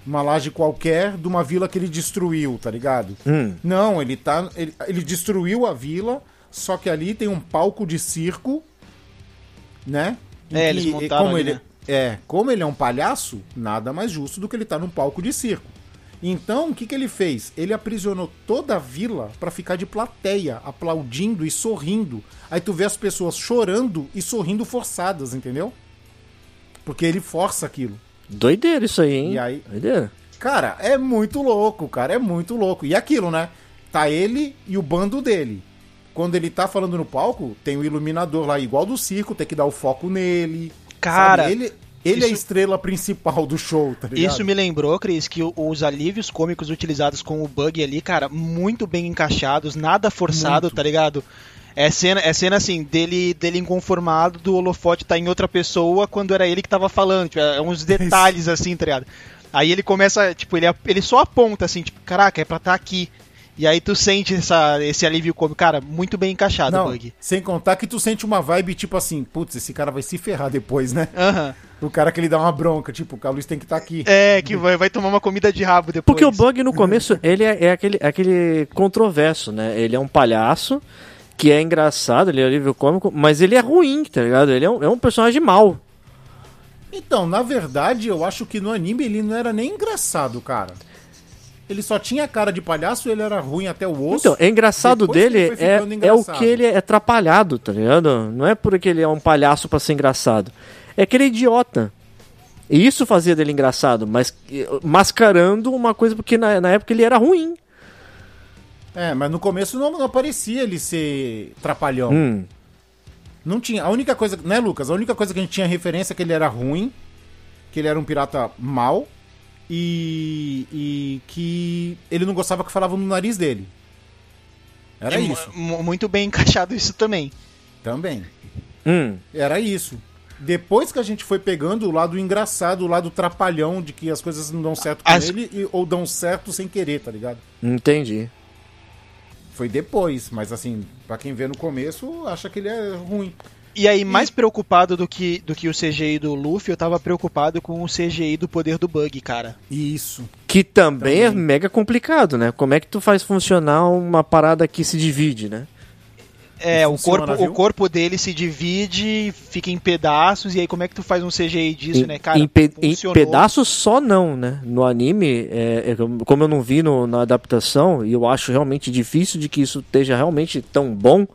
uma laje qualquer de uma vila que ele destruiu, tá ligado? Hum. Não, ele tá ele, ele destruiu a vila, só que ali tem um palco de circo, né? É, que- eles montaram como ali, ele né? é, como ele é um palhaço, nada mais justo do que ele tá num palco de circo. Então, o que, que ele fez? Ele aprisionou toda a vila pra ficar de plateia, aplaudindo e sorrindo. Aí tu vê as pessoas chorando e sorrindo forçadas, entendeu? Porque ele força aquilo. Doideira isso aí, hein? E aí? Doideira. Cara, é muito louco, cara, é muito louco. E aquilo, né? Tá ele e o bando dele. Quando ele tá falando no palco, tem o iluminador lá, igual do circo, tem que dar o foco nele. Cara, sabe? Ele, ele é a isso- estrela principal do show, tá ligado? Isso me lembrou, Cris, que os alívios cômicos utilizados com o bug ali, cara, muito bem encaixados, nada forçado, Muito. tá ligado? É cena, é cena assim, dele, dele inconformado, do holofote tá em outra pessoa quando era ele que tava falando. Tipo, é uns detalhes assim, tá ligado? Aí ele começa, tipo, ele, ele só aponta assim, tipo, caraca, é pra estar aqui. E aí tu sente essa, esse alívio cômico. Cara, muito bem encaixado o Não, bug. sem contar que tu sente uma vibe tipo assim, putz, esse cara vai se ferrar depois, né? Aham. O cara que ele dá uma bronca, tipo, o Carlos tem que estar aqui. É, que vai, vai tomar uma comida de rabo depois. Porque o Bug no começo, ele é, é aquele, aquele controverso, né? Ele é um palhaço que é engraçado, ele é alívio cômico, mas ele é ruim, tá ligado? Ele é um, é um personagem mau. Então, na verdade, eu acho que no anime ele não era nem engraçado, cara. Ele só tinha cara de palhaço, ele era ruim até o osso. Então, é engraçado Depois dele é, ficando é o engraçado. que ele é atrapalhado, tá ligado? Não é porque ele é um palhaço pra ser engraçado. É que ele é idiota. E isso fazia dele engraçado, mas eh, mascarando uma coisa porque na, na época ele era ruim. É, mas no começo não, não aparecia ele ser trapalhão. Hum. Não tinha. A única coisa, né, Lucas? A única coisa que a gente tinha referência é que ele era ruim, que ele era um pirata mau e, e que ele não gostava que falavam no nariz dele. Era É isso. mu- Muito bem encaixado isso também. Também. Hum. Era isso. Depois que a gente foi pegando o lado engraçado, o lado trapalhão de que as coisas não dão certo com As- ele e- ou dão certo sem querer, tá ligado? Entendi. Foi depois, mas assim, pra quem vê no começo, acha que ele é ruim. E aí, mais preocupado do que, do que o CGI do Luffy, eu tava preocupado com o CGI do poder do Bug, cara. Isso. Que também, é Também. mega complicado, né? Como é que tu faz funcionar uma parada que se divide, né? É, o corpo, o corpo dele se divide, fica em pedaços, e aí como é que tu faz um CGI disso, em, né, cara? em pe- em pedaços só não, né? No anime, é, é, como eu não vi no- na adaptação, e eu acho realmente difícil de que isso esteja realmente tão bom,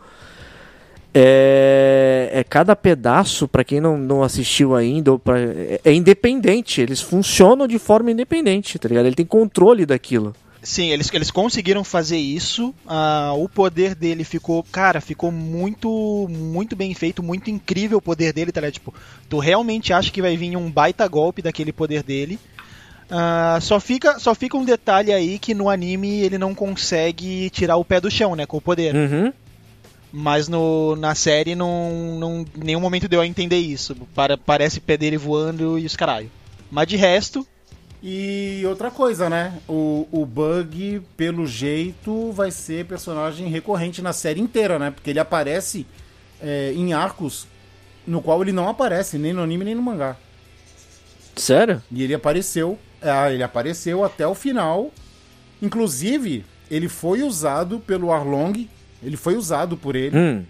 é, é cada pedaço, pra quem não, não assistiu ainda, pra- é, é independente, eles funcionam de forma independente, tá ligado? Ele tem controle daquilo. Sim, eles, eles conseguiram fazer isso. ah, o poder dele ficou, cara, ficou muito, muito bem feito, muito incrível o poder dele, tá ligado? Tipo, tu realmente acha que vai vir um baita golpe daquele poder dele. Ah, só, fica, só fica um detalhe aí que no anime ele não consegue tirar o pé do chão, né, com o poder. Uhum. Mas no, na série não, não. em nenhum momento deu a entender isso. Para, parece pé dele voando e os caralho. Mas de resto, E outra coisa, né? O, o Bug, pelo jeito, vai ser personagem recorrente na série inteira, né? Porque ele aparece é, em arcos no qual ele não aparece, nem no anime nem no mangá. Sério? E ele apareceu, ah, ele apareceu até o final. Inclusive, ele foi usado pelo Arlong, ele foi usado por ele Hum.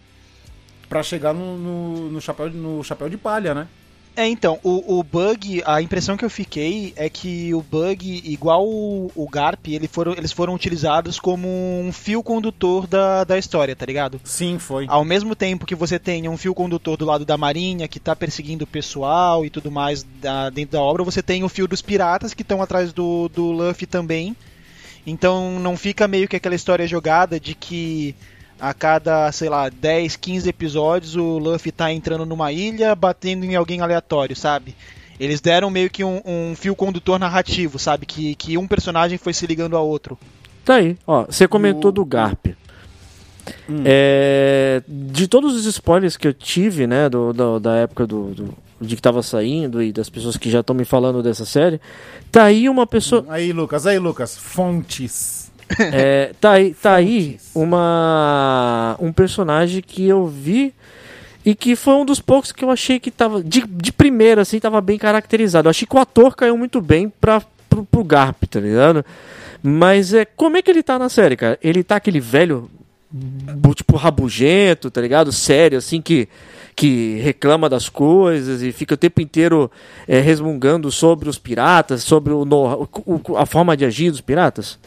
pra chegar no, no, no chapéu, no chapéu de palha, né? É, então, o, o Bug, a impressão que eu fiquei é que o Bug, igual o, o Garp, ele foram, eles foram utilizados como um fio condutor da, da história, tá ligado? Sim, foi. Ao mesmo tempo que você tem um fio condutor do lado da Marinha, que tá perseguindo o pessoal e tudo mais da- dentro da obra, você tem o fio dos piratas que estão atrás do, do Luffy também. Então não fica meio que aquela história jogada de que a cada, sei lá, 10, 15 episódios o Luffy tá entrando numa ilha, batendo em alguém aleatório, sabe? Eles deram meio que um, um fio condutor narrativo, sabe? Que, que um personagem foi se ligando ao outro. Tá aí, ó. Você comentou O- do Garp. Hum. É, de todos os spoilers que eu tive, né, do, do- da época do, do- de que tava saindo e das pessoas que já estão me falando dessa série, tá aí uma pessoa, Aí, Lucas, aí, Lucas. Fontes. é, tá aí, tá aí uma um personagem que eu vi e que foi um dos poucos que eu achei que tava de, de primeira assim, tava bem caracterizado. Eu achei que o ator caiu muito bem para pro, pro Garp, tá ligado? Mas é como é que ele tá na série, cara? Ele tá aquele velho tipo rabugento, tá ligado? Sério, assim, que, que reclama das coisas e fica o tempo inteiro é, resmungando sobre os piratas, sobre o- o- a forma de agir dos piratas.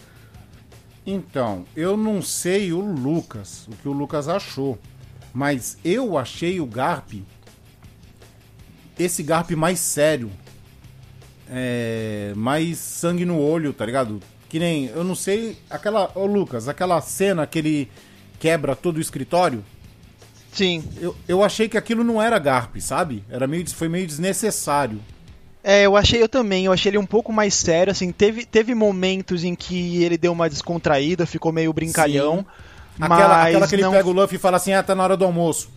Então, eu não sei o Lucas, o que o Lucas achou. Mas eu achei o Garp. Esse Garp mais sério. É, mais sangue no olho, tá ligado? Que nem, eu não sei, aquela. Ô Lucas, aquela cena que ele quebra todo o escritório. Sim. Eu, eu achei que aquilo não era Garp, sabe? Era meio, foi meio desnecessário. É, eu achei eu também, eu achei ele um pouco mais sério, assim, teve, teve momentos em que ele deu uma descontraída, ficou meio brincalhão. Sim. Aquela, mas aquela que ele não- pega o Luffy e fala assim: ah, tá na hora do almoço.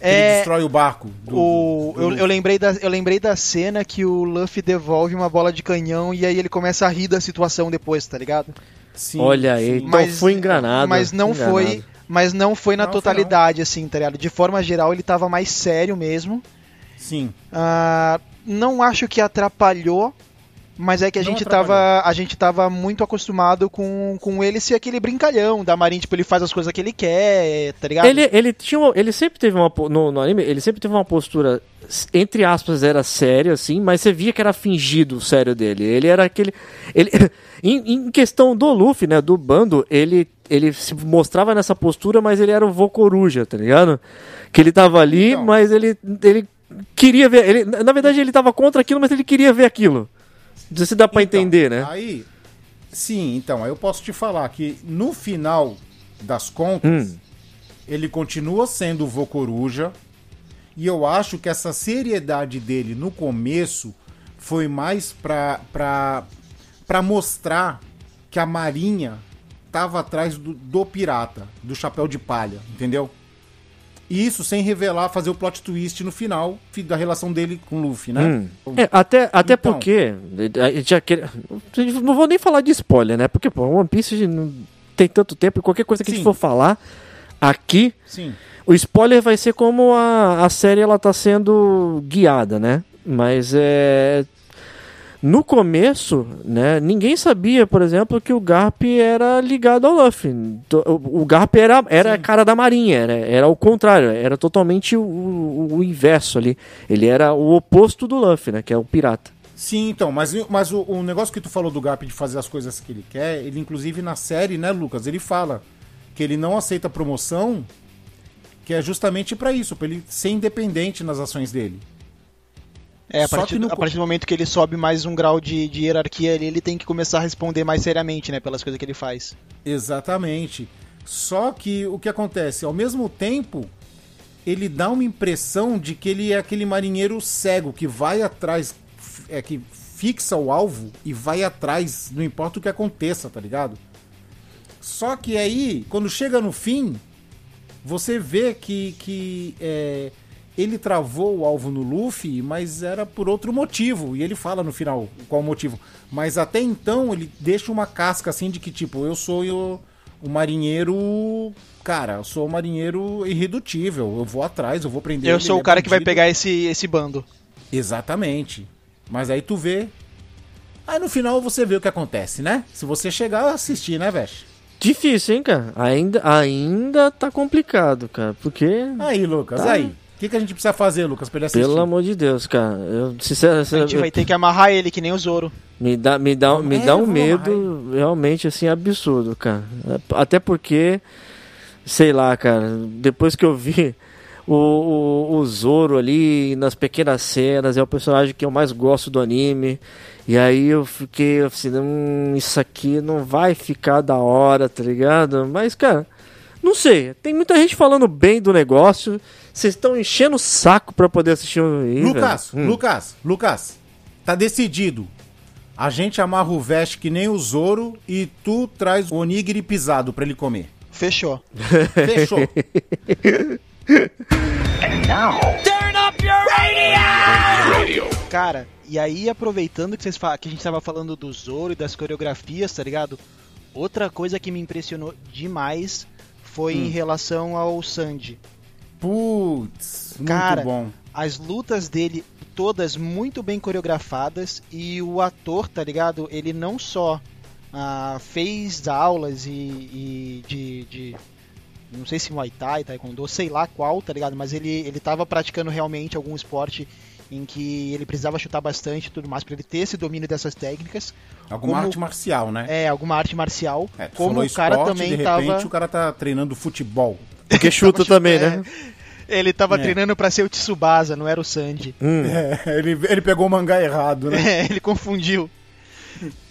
Que Ele É, destrói o barco. do- o, do- eu, eu, lembrei da, eu lembrei da cena que o Luffy devolve uma bola de canhão e aí ele começa a rir da situação depois, tá ligado? Sim, Olha aí, então fui enganado. Mas não enganado. foi, mas não foi na Não, foi totalidade, assim, tá ligado? De forma geral ele tava mais sério mesmo. Sim. Ah, não acho que atrapalhou, mas é que a Não gente atrapalhou. tava a gente tava muito acostumado com, com ele ser aquele brincalhão da Marinha, tipo, ele faz as coisas que ele quer, tá ligado? Ele, ele tinha ele sempre teve uma no, no anime, ele sempre teve uma postura entre aspas era séria assim, mas você via que era fingido o sério dele. Ele era aquele ele em, em questão do Luffy, né, do bando, ele ele se mostrava nessa postura, mas ele era o vô coruja, tá ligado? Que ele tava ali, Então. mas ele ele queria ver, ele na verdade ele tava contra aquilo, mas ele queria ver aquilo. Não sei se dá pra Então, entender, né? Aí, sim, então, aí eu posso te falar que no final das contas, Hum. ele continua sendo o vô coruja. E eu acho que essa seriedade dele no começo foi mais pra, pra, pra mostrar que a marinha tava atrás do, do pirata, do chapéu de palha, entendeu? E isso sem revelar, fazer o plot twist no final fi- da relação dele com o Luffy, né? É, até, até Então. porque. já quer- Não vou nem falar de spoiler, né? Porque, pô, One Piece não tem tanto tempo e qualquer coisa que a gente Sim. for falar aqui, Sim. o spoiler vai ser como a, a série ela tá sendo guiada, né? Mas é. No começo, né, ninguém sabia, por exemplo, que o Garp era ligado ao Luffy. O Garp era, era a cara da marinha, era, era o contrário, era totalmente o, o- o inverso ali. Ele era o oposto do Luffy, né, que é o pirata. Sim, então, mas, mas o, o negócio que tu falou do Garp de fazer as coisas que ele quer, ele inclusive na série, né, Lucas, ele fala que ele não aceita promoção, que é justamente pra isso, pra ele ser independente nas ações dele. É, a partir, no a partir do momento que ele sobe mais um grau de, de hierarquia ali, ele tem que começar a responder mais seriamente, né, pelas coisas que ele faz. Exatamente. Só que o que acontece, ao mesmo tempo, ele dá uma impressão de que ele é aquele marinheiro cego que vai atrás, é que fixa o alvo e vai atrás, não importa o que aconteça, tá ligado? Só que aí, quando chega no fim, você vê que, que é, ele travou o alvo no Luffy, mas era por outro motivo. E ele fala no final qual o motivo. Mas até então ele deixa uma casca assim de que, tipo, eu sou o, o marinheiro. Cara, eu sou o marinheiro irredutível. Eu vou atrás, eu vou prender Eu ele, sou ele o é cara que vai pegar esse, esse bando. Exatamente. Mas aí tu vê. Aí no final você vê o que acontece, né? Se você chegar a assistir, né, Vesh? Difícil, hein, cara? Ainda, ainda tá complicado, cara, porque... Aí, Lucas, Tá. aí. O que, que a gente precisa fazer, Lucas, pra ele assistir? Pelo amor de Deus, cara. Eu, sinceramente, A gente vai ter que amarrar ele, que nem o Zoro. Me dá, me dá, me É, dá um medo realmente assim absurdo, cara. Até porque, sei lá, cara, depois que eu vi o, o, o Zoro ali nas pequenas cenas, é o personagem que eu mais gosto do anime. E aí eu fiquei assim, hum, isso aqui não vai ficar da hora, tá ligado? Mas, cara, não sei. Tem muita gente falando bem do negócio. Vocês estão enchendo o saco pra poder assistir o Lucas. Hum. Lucas, Lucas, tá decidido. A gente amarra o veste que nem o Zoro e tu traz o onigiri pisado pra ele comer. Fechou. Fechou. Cara, e aí aproveitando que, vocês que a gente tava falando do Zoro e das coreografias, tá ligado? Outra coisa que me impressionou demais foi Hum. em relação ao Sanji. Putz, muito Cara, bom. As lutas dele todas muito bem coreografadas e o ator, tá ligado? Ele não só ah, fez aulas e, e de, de- não sei se Muay Thai, Taekwondo, sei lá qual, tá ligado? Mas ele ele tava praticando realmente algum esporte em que ele precisava chutar bastante e tudo mais pra ele ter esse domínio dessas técnicas. Alguma como- arte marcial, né? É, alguma arte marcial. É, como o cara esporte, também de repente tava o cara tá treinando futebol. Porque chuta também, né? Ele tava É. treinando pra ser o Tsubasa, não era o Sanji. Hum. É, ele, ele pegou o mangá errado, né? É, ele confundiu.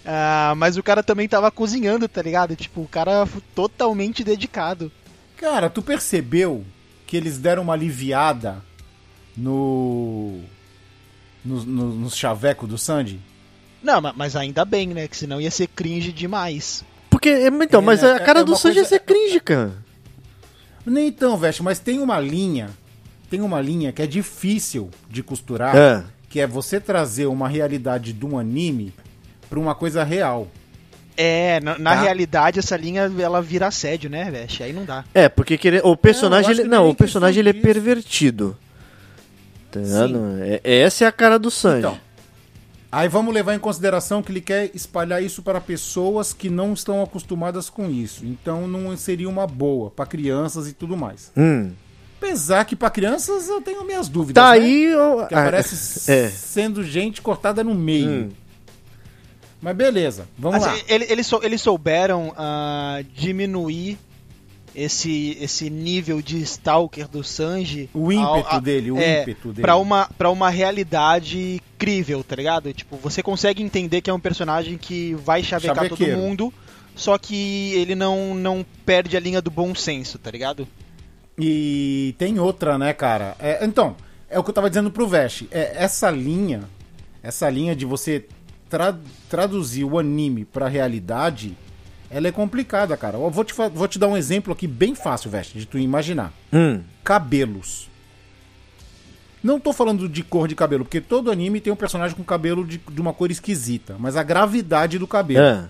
Ah, mas o cara também tava cozinhando, tá ligado? Tipo, o cara totalmente dedicado. Cara, tu percebeu que eles deram uma aliviada no. no, no, no chaveco do Sandy? Não, ma- mas ainda bem, né? Que senão ia ser cringe demais. Porque, então, É, mas a cara É- é do Sanji coisa- é ser cringe, cara. Nem então, Veste, mas tem uma linha. Tem uma linha que é difícil de costurar. É. Que é você trazer uma realidade de um anime pra uma coisa real. É, na, na Tá. realidade essa linha ela vira assédio, né, Veste? Aí não dá. É, porque querer, o personagem, Não, ele, não, o personagem ele é pervertido. Tá? É, essa é a cara do Sanji. Então. Aí vamos levar em consideração que ele quer espalhar isso para pessoas que não estão acostumadas com isso. Então não seria uma boa para crianças e tudo mais. Hum. Apesar que para crianças eu tenho minhas dúvidas. Tá né? aí. eu- Que aparece é. sendo gente cortada no meio. Hum. Mas beleza, vamos Assim, lá. ele- eles, sou- eles souberam ah, diminuir esse, esse nível de stalker do Sanji. O ímpeto ao- a- dele, o é, ímpeto dele. Pra uma, pra uma realidade crível, tá ligado? Tipo, você consegue entender que é um personagem que vai chavecar todo mundo, só que ele não, não perde a linha do bom senso, tá ligado? E tem outra, né, cara? É, então, é o que eu tava dizendo pro Vest. É, essa linha, essa linha de você tra- traduzir o anime pra realidade, ela é complicada, cara. Eu vou te, vou te dar um exemplo aqui bem fácil, Vest, de tu imaginar. Hum. Cabelos. Não tô falando de cor de cabelo, porque todo anime tem um personagem com cabelo de, de uma cor esquisita, mas a gravidade do cabelo. É.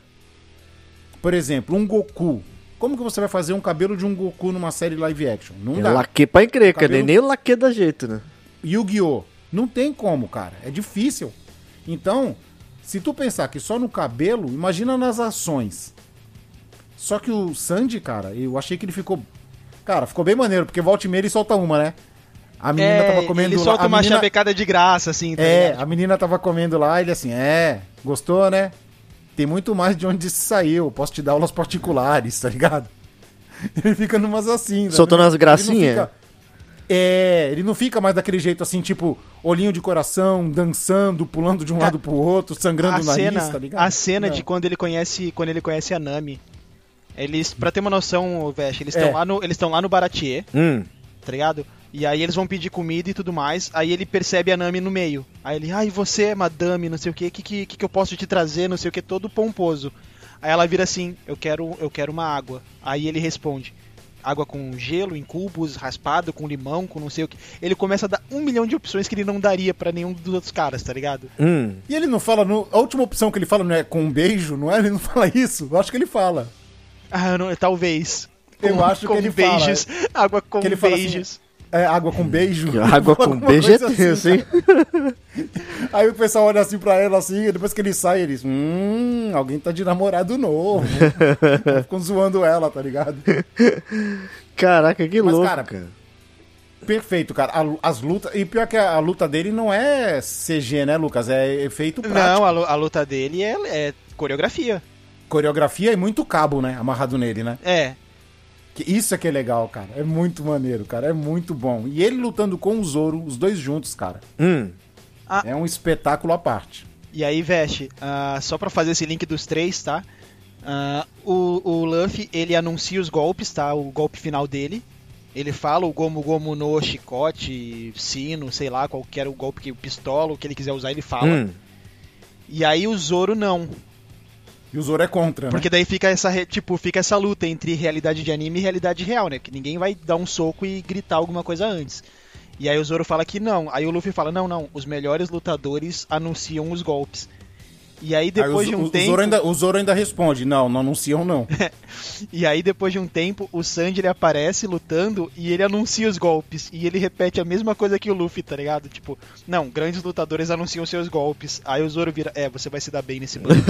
Por exemplo, um Goku. Como que você vai fazer um cabelo de um Goku numa série live action? Não É dá. laque pra encrenca, Cabelo- nem, nem o laque dá jeito, né? Yu-Gi-Oh! Não tem como, cara. É difícil. Então, se tu pensar que só no cabelo, imagina nas ações. Só que o Sandy, cara, eu achei que ele ficou. Cara, ficou bem maneiro, porque volta e meia ele solta uma, né? A menina é, tava comendo ele lá. solta a uma menina... chavecada de graça, assim, tá É, ligado? a menina tava comendo lá, ele assim, é, gostou, né? Tem muito mais de onde isso saiu, posso te dar aulas particulares, tá ligado? Ele fica numas assim. né? Soltando Ele não gracinhas? fica- É, ele não fica mais daquele jeito assim, tipo, olhinho de coração, dançando, pulando de um lado pro outro, sangrando a o nariz, cena, tá ligado? a cena Não. de quando ele conhece, quando ele conhece a Nami. Eles, pra ter uma noção, Vest, eles estão É. lá no, eles estão lá no Baratier, Hum. tá ligado? E aí eles vão pedir comida e tudo mais. Aí ele percebe a Nami no meio. Aí ele, ai, você é madame, não sei o que, que, que, que eu posso te trazer, não sei o que, todo pomposo. Aí ela vira assim, eu quero, eu quero uma água. Aí ele responde, água com gelo, em cubos, raspado, com limão, com não sei o que. Ele começa a dar um milhão de opções que ele não daria pra nenhum dos outros caras, tá ligado? Hum. E ele não fala, no... a última opção que ele fala não é com um beijo, não é? Ele não fala isso, eu acho que ele fala. Ah, não, talvez. Eu Com- acho que com ele fala. beijos, água com Que ele fala assim, beijos. É, água com beijo. Água com beijo é coisa tenso, hein? Aí o pessoal olha assim pra ela assim, e depois que ele sai, eles. Hum, alguém tá de namorado novo. Ficam zoando ela, tá ligado? Caraca, que Mas, louco, cara, cara. Perfeito, cara. A- as lutas. E pior que a, a luta dele não é CG, né, Lucas? É efeito prático. Não, a, a luta dele é, é coreografia. Coreografia e muito cabo, né? Amarrado nele, né? É. Que isso é que é legal, cara. É muito maneiro, cara. É muito bom. E ele lutando com o Zoro, os dois juntos, cara. Hum. É um espetáculo à parte. E aí, Veste, ah, só pra fazer esse link dos três, tá? Ah, o, o Luffy, ele anuncia os golpes, tá? O golpe final dele. Ele fala o Gomu Gomu no chicote, sino, sei lá, qualquer o golpe, que pistola, o que ele quiser usar, ele fala. Hum. E aí o Zoro não. E o Zoro é contra, né? Porque daí fica essa, tipo, fica essa luta entre realidade de anime e realidade real, né? Que ninguém vai dar um soco e gritar alguma coisa antes. E aí o Zoro fala que não. Aí o Luffy fala: "Não, não, os melhores lutadores anunciam os golpes". E aí Aí depois o, de um o- tempo, o, Zoro ainda, o Zoro ainda responde: Não, não anunciam, não. e aí depois de um tempo, o Sanji ele aparece lutando e ele anuncia os golpes e ele repete a mesma coisa que o Luffy, tá ligado? Tipo, não, grandes lutadores anunciam seus golpes. Aí o Zoro vira: "É, você vai se dar bem nesse bando".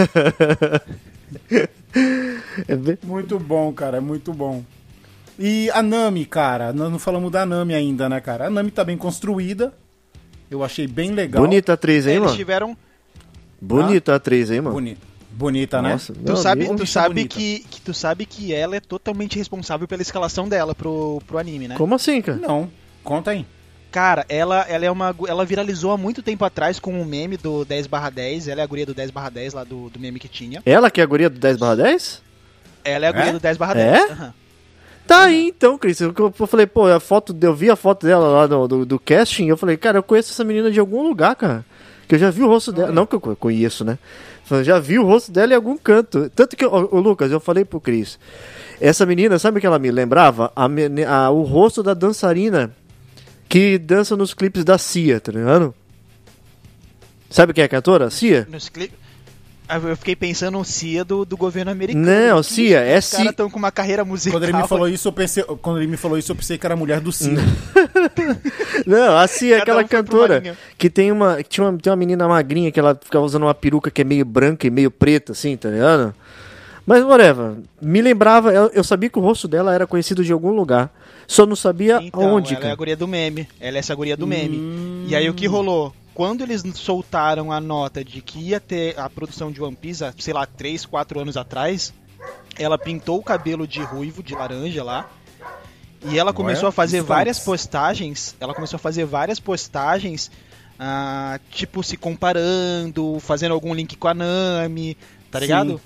É muito bom, cara. É muito bom. E a Nami, cara. Nós não falamos da Nami ainda, né, cara? A Nami tá bem construída. Eu achei bem legal. Bonita atriz, hein, Eles mano? tiveram Bonita atriz, hein, mano? Boni- Bonita, né? Nossa, Tu meu sabe, amigo. tu sabe bonita. que, que tu sabe que ela é totalmente responsável pela escalação dela pro, pro anime, né? Como assim, cara? Não. Conta aí. Cara, ela, ela é uma. Ela viralizou há muito tempo atrás com um meme do 10 10. Ela é a guria do 10 10 lá do, do meme que tinha. Ela que é a guria do 10 10? Ela é a guria É? do 10 10. É? Aham. Tá aí então, Cris. Eu, eu falei, pô, a foto, eu vi a foto dela lá do, do, do casting. Eu falei, cara, eu conheço essa menina de algum lugar, cara. Que eu já vi o rosto dela. Não que eu co- conheço, né? Já vi o rosto dela em algum canto. Tanto que, ô, Lucas, eu falei pro Cris. Essa menina, sabe o que ela me lembrava? A, a- o rosto da dançarina que dança nos clipes da Cia, tá ligado? Sabe quem é a cantora? Cia? Nos cli- Ah, Eu fiquei pensando no Cia do, do governo americano. Não, Cia, é Os caras Cia. estão com uma carreira musical. Quando ele me falou isso, eu pensei. Quando ele me falou isso, eu pensei que era a mulher do Ciro. Não, a Cia é aquela um cantora que tem uma, que tinha uma. Tem uma menina magrinha que ela ficava usando uma peruca que é meio branca e meio preta, assim, tá ligado? Mas, whatever. Me lembrava, eu, eu sabia que o rosto dela era conhecido de algum lugar. Só não sabia Então, aonde, ela é a cara. guria do meme. Ela é essa guria do meme. E aí o que rolou? Quando eles soltaram a nota de que ia ter a produção de One Piece, sei lá, 3, 4 anos atrás, ela pintou o cabelo de ruivo, de laranja lá. E ela começou a fazer várias postagens. Ela começou a fazer várias postagens, ah, tipo, se comparando, fazendo algum link com a Nami, tá Sim. ligado?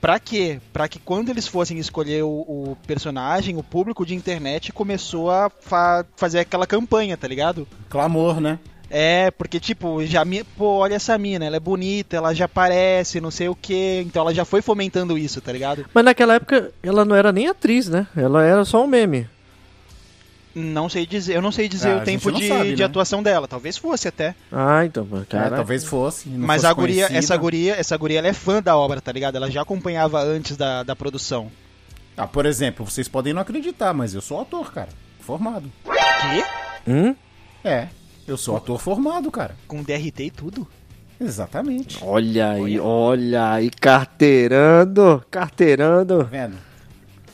Pra quê? Pra que quando eles fossem escolher o, o personagem, o público de internet começou a fa- fazer aquela campanha, tá ligado? Clamor, né? É, porque tipo, já me, pô, olha essa mina, ela é bonita, ela já aparece, não sei o que, então ela já foi fomentando isso, tá ligado? Mas naquela época ela não era nem atriz, né? Ela era só um meme. Não sei dizer, eu não sei dizer Ah, o tempo de, sabe, de né? atuação dela, talvez fosse até. Ah, então, cara. É, talvez fosse. não Mas fosse a guria, conhecida. essa guria, essa guria ela é fã da obra, tá ligado? Ela já acompanhava antes da, da produção. Ah, por exemplo, vocês podem não acreditar, mas eu sou ator, cara. Formado. Que? Hum? É, eu sou ator formado, cara. Com DRT e tudo? Exatamente. Olha aí, olha aí, carteirando, Tá carteirando. vendo?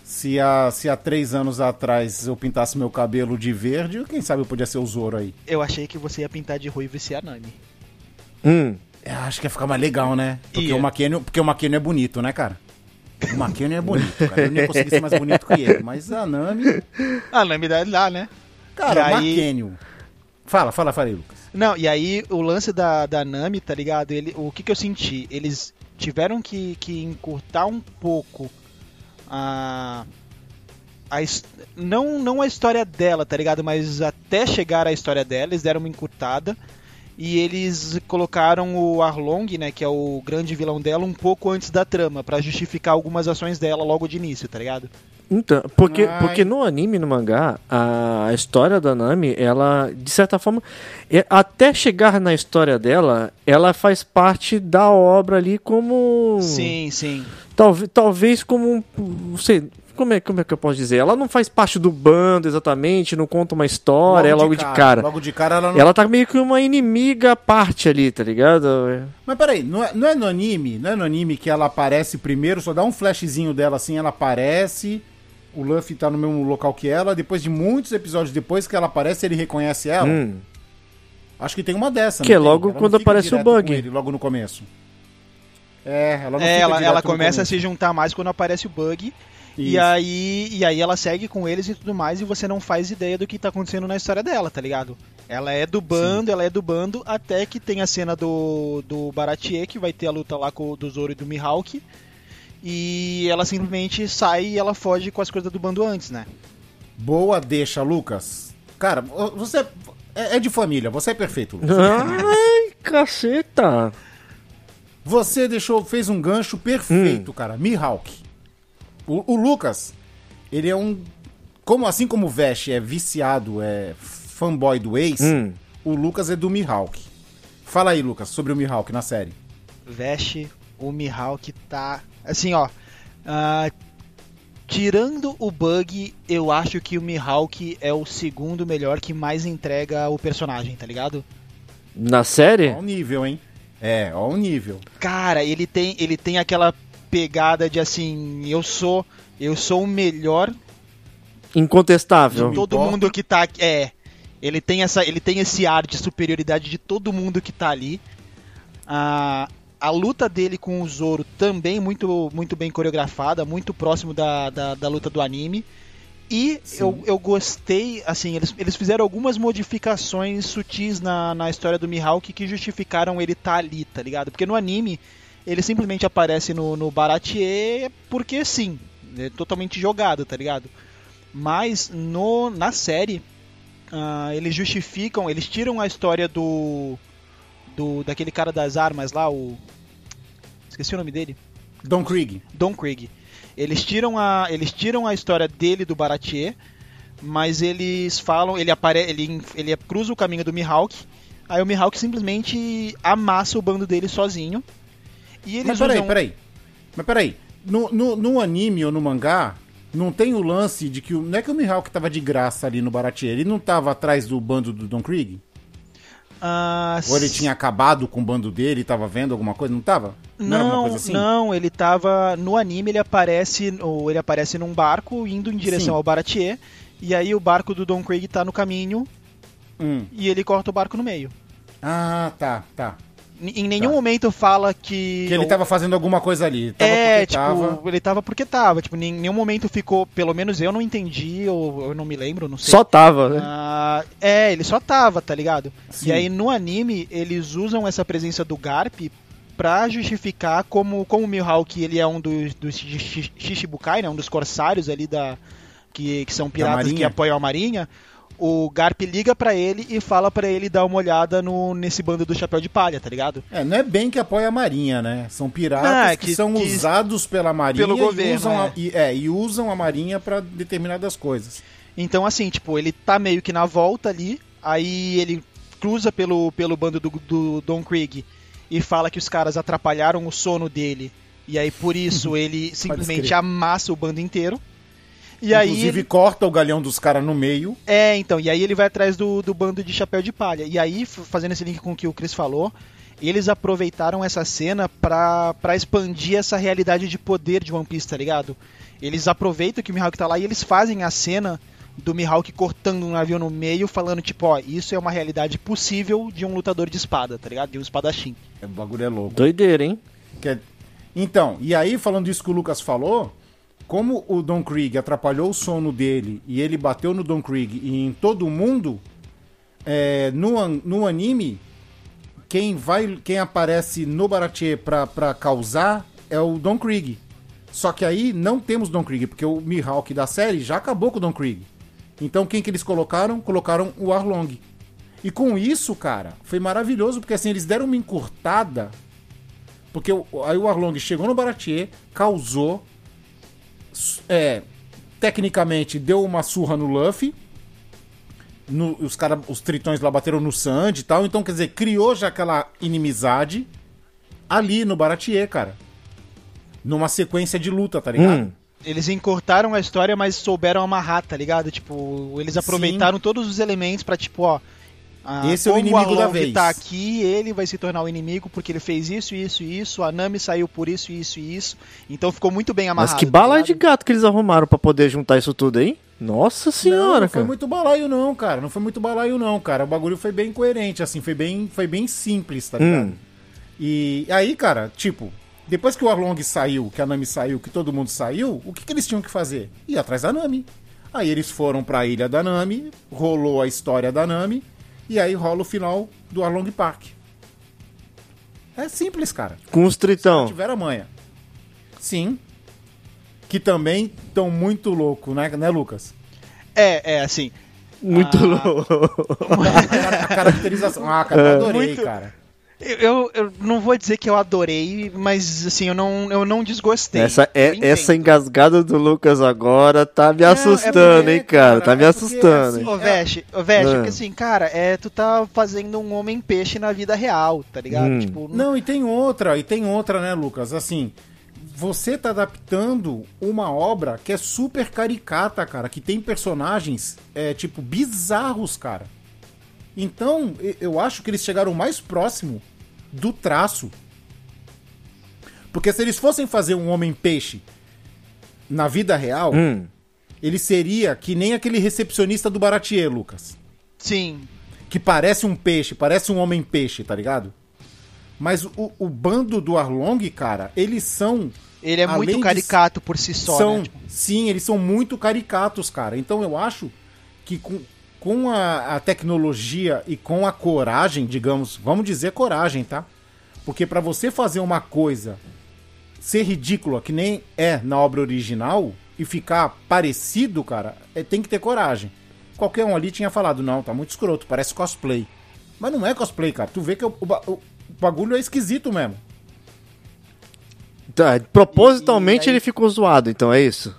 Se há, se há três anos atrás eu pintasse meu cabelo de verde, quem sabe eu podia ser o Zoro aí. Eu achei que você ia pintar de ruivo e ser a Nami. Hum. É, acho que ia ficar mais legal, né? Porque Ia. o Maquênio, porque o Maquênio é bonito, né, cara? O Maquênio é bonito, cara. Eu não ia conseguir ser mais bonito que ele. Mas a Nami. A Nami dá lá, né? Cara, E o aí- Maquênio. Fala, fala, fala aí, Lucas. Não, e aí o lance da, da Nami, tá ligado? Ele, o que, que eu senti? Eles tiveram que, que encurtar um pouco a. a não, não a história dela, tá ligado? Mas até chegar à história dela, eles deram uma encurtada. E eles colocaram o Arlong, né, que é o grande vilão dela, um pouco antes da trama, pra justificar algumas ações dela logo de início, tá ligado? Então, porque, Ai. porque no anime no mangá, a, história da Nami, ela, de certa forma, é- até chegar na história dela, ela faz parte da obra ali como. Sim, sim. Talvez, talvez como um. Não sei. Como é, como é que eu posso dizer? Ela não faz parte do bando exatamente, não conta uma história, é logo de cara. Logo de cara ela não. Ela tá meio que uma inimiga à parte ali, tá ligado? Mas peraí, não é, não é no anime? Não é no anime que ela aparece primeiro, só dá um flashzinho dela assim, ela aparece. O Luffy tá no mesmo local que ela, depois de muitos episódios depois que ela aparece, ele reconhece ela. Hum. Acho que tem uma dessa, Que é tem? logo quando aparece o Bug. ele, logo no começo. É, ela não É, fica ela, ela começa a se juntar mais quando aparece o bug. E aí, e aí ela segue com eles e tudo mais, e você não faz ideia do que tá acontecendo na história dela, tá ligado? Ela é do bando, ela é do bando, até que tem a cena do, do Baratier, que vai ter a luta lá com o do Zoro e do Mihawk. E ela simplesmente sai e ela foge com as coisas do bando antes, né? Boa deixa, Lucas. Cara, você é, é de família, você é perfeito, Lucas. Ai, caceta. Você deixou, fez um gancho perfeito, Hum. cara. Mihawk. O, o Lucas, ele é um. Como assim como o Vesh é viciado, é fanboy do Ace, Hum. o Lucas é do Mihawk. Fala aí, Lucas, sobre o Mihawk na série. Veste, o Mihawk tá. Assim, ó. ah, tirando o bug, eu acho que o Mihawk é o segundo melhor que mais entrega o personagem, tá ligado? Na série? Ó o nível, hein? É, ó o nível. Cara, ele tem, ele tem aquela pegada de assim, eu sou, eu sou o melhor Incontestável. de todo mundo que tá aqui. É. Ele tem essa, ele tem esse ar de superioridade de todo mundo que tá ali. A, a luta dele com o Zoro também muito, muito bem coreografada, muito próximo da, da, da luta do anime. E eu, eu gostei, assim, eles, eles fizeram algumas modificações sutis na, na história do Mihawk que justificaram ele estar ali, tá ligado? Porque no anime ele simplesmente aparece no, no Baratier porque sim, é totalmente jogado, tá ligado? Mas no, na série, ah, eles justificam, eles tiram a história do, do. daquele cara das armas lá, o. Esqueci o nome dele. Don Krieg. Don Krieg. Eles tiram a, eles tiram a história dele do Baratier, mas eles falam, ele apare, ele, ele cruza o caminho do Mihawk, aí o Mihawk simplesmente amassa o bando dele sozinho. E eles Mas peraí, usam... peraí. Mas peraí. No, no, no anime ou no mangá, não tem o lance de que. o- Não é que o Mihawk tava de graça ali no Baratier, ele não tava atrás do bando do Don Krieg? Ah, Ou ele tinha acabado com o bando dele e tava vendo alguma coisa? Não tava? Não, coisa assim? não, ele tava no anime ele aparece, ou ele aparece num barco indo em direção Sim. ao Baratier, e aí o barco do Don Krieg tá no caminho Hum. e ele corta o barco no meio. Ah, tá, tá. Em nenhum Tá. momento fala que Que ele tava fazendo alguma coisa ali. Tava é, tipo, tava. ele tava porque tava, tipo, em nenhum momento ficou, pelo menos eu não entendi ou eu não me lembro, não sei. Só tava, né? Ah, é, ele só tava, tá ligado? Sim. E aí no anime eles usam essa presença do Garp pra justificar como, como o Mihawk ele é um dos, dos Shishibukai, né? Um dos corsários ali da que, que são piratas que apoiam a marinha. O Garp liga pra ele e fala pra ele dar uma olhada no, nesse bando do Chapéu de Palha, tá ligado? É, não é bem que apoia a Marinha, né? São piratas Não, é que, que- são que- usados pela Marinha pelo e, governo, usam a, é. e, é, e usam a Marinha pra determinadas coisas. Então, assim, tipo, ele tá meio que na volta ali, aí ele cruza pelo, pelo bando do, do Don Krieg e fala que os caras atrapalharam o sono dele, e aí por isso ele simplesmente amassa o bando inteiro. E aí Inclusive ele, corta o galhão dos caras no meio. é, então, e aí ele vai atrás do, do bando de chapéu de palha. E aí, fazendo esse link com o que o Chris falou, eles aproveitaram essa cena pra, pra expandir essa realidade de poder de One Piece, tá ligado? Eles aproveitam que o Mihawk tá lá e eles fazem a cena do Mihawk cortando um navio no meio, falando tipo, ó, isso é uma realidade possível de um lutador de espada, tá ligado? De um espadachim. O bagulho é louco. Doideira, hein? Que é- Então, e aí, falando disso que o Lucas falou, como o Don Krieg atrapalhou o sono dele e ele bateu no Don Krieg e em todo mundo, é, no, no anime, quem vai quem aparece no Baratier pra, pra causar é o Don Krieg. Só que aí não temos Don Krieg, porque o Mihawk da série já acabou com o Don Krieg. Então quem que eles colocaram? Colocaram o Arlong. E com isso, cara, foi maravilhoso, porque assim, eles deram uma encurtada porque aí o Arlong chegou no Baratier, causou. É, tecnicamente deu uma surra no Luffy. no- os, cara, os tritões lá bateram no Sandy e tal. Então, quer dizer, criou já aquela inimizade ali no Baratier, cara. Numa sequência de luta, tá ligado? Hum. Eles encurtaram a história, mas souberam amarrar, tá ligado? Tipo, eles aproveitaram todos os elementos pra, tipo, ó. Ah, Esse é o inimigo da Arlong vez. tá aqui, ele vai se tornar o inimigo porque ele fez isso, isso e isso. A Nami saiu por isso, isso e isso. Então ficou muito bem amarrado. Mas que tá bala ligado? de gato que eles arrumaram pra poder juntar isso tudo, hein? Nossa não, senhora, não foi cara. muito balaio não, cara. Não foi muito balaio não, cara. O bagulho foi bem coerente, assim, foi bem, foi bem simples, tá ligado? Hum. E aí, cara, tipo, depois que o Arlong saiu, que a Nami saiu, que todo mundo saiu, o que, que eles tinham que fazer? Ir atrás da Nami. Aí eles foram pra ilha da Nami, rolou a história da Nami, e aí rola o final do Arlong Park. É simples, cara. Com os tritão. tiveram a manha. Sim. Que também estão muito louco, né, né, Lucas? É, é, assim. Muito Ah. louco. A caracterização. Ah, cara, eu adorei, Muito- cara. Eu, eu, não vou dizer que eu adorei, mas assim, eu não, eu não desgostei. Essa, é, essa engasgada do Lucas agora tá me é assustando, porque, hein, cara? Tá me é porque, assustando, assim, hein? Ô, Veste, ô, Veste, Ah. porque assim, cara, é, tu tá fazendo um homem peixe na vida real, tá ligado? Hum. Tipo, Não, e tem outra, e tem outra, né, Lucas? Assim, você tá adaptando uma obra que é super caricata, cara, que tem personagens, é, tipo, bizarros, cara. Então, eu acho que eles chegaram mais próximo do traço. Porque se eles fossem fazer um homem-peixe na vida real, Hum. ele seria que nem aquele recepcionista do Baratier, Lucas. sim. Que parece um peixe, parece um homem-peixe, tá ligado? Mas o, o bando do Arlong, cara, eles são. Ele é muito de- caricato por si só, são né? Sim, eles são muito caricatos, cara. Então eu acho que com, com a, a tecnologia e com a coragem, digamos, vamos dizer coragem, tá? Porque pra você fazer uma coisa ser ridícula, que nem é na obra original, e ficar parecido, cara, é, tem que ter coragem. Qualquer um ali tinha falado, não, tá muito escroto, parece cosplay. Mas não é cosplay, cara. Tu vê que o, o o bagulho é esquisito mesmo. Tá, propositalmente E- e aí- ele ficou zoado, então é isso?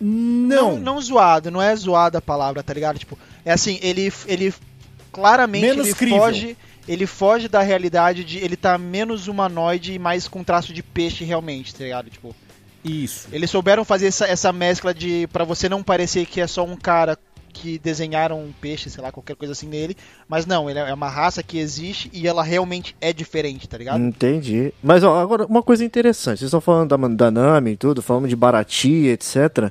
Não, não, não zoado, não é zoada a palavra, tá ligado? Tipo, é assim, ele, ele claramente Menos ele crível. foge, ele foge da realidade de ele tá menos humanoide e mais com traço de peixe realmente, tá ligado? Tipo, Isso. eles souberam fazer essa, essa mescla de Pra você não parecer que é só um cara que desenharam um peixe, sei lá, qualquer coisa assim nele, mas não, ele é uma raça que existe e ela realmente é diferente, tá ligado? Entendi. Mas ó, agora, uma coisa interessante. Vocês estão falando da, da Nami e tudo, falando de Barati, etc.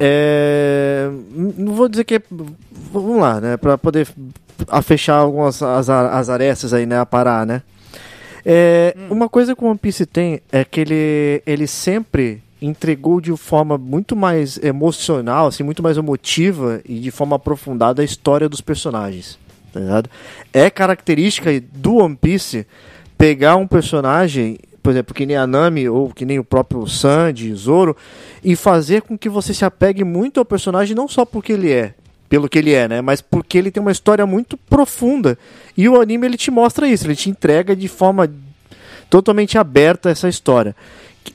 É, n- não vou dizer que é. Vamos lá, né? Pra poder a fechar algumas as, as arestas aí, né? A parar, né? É, Uma coisa que o One Piece tem é que ele, ele sempre entregou de forma muito mais emocional, assim, muito mais emotiva e de forma aprofundada a história dos personagens. Tá ligado? É característica do One Piece pegar um personagem, por exemplo, que nem a Nami ou que nem o próprio Sanji, Zoro, e fazer com que você se apegue muito ao personagem não só porque ele é, pelo que ele é, né, mas porque ele tem uma história muito profunda. E o anime ele te mostra isso, ele te entrega de forma totalmente aberta essa história.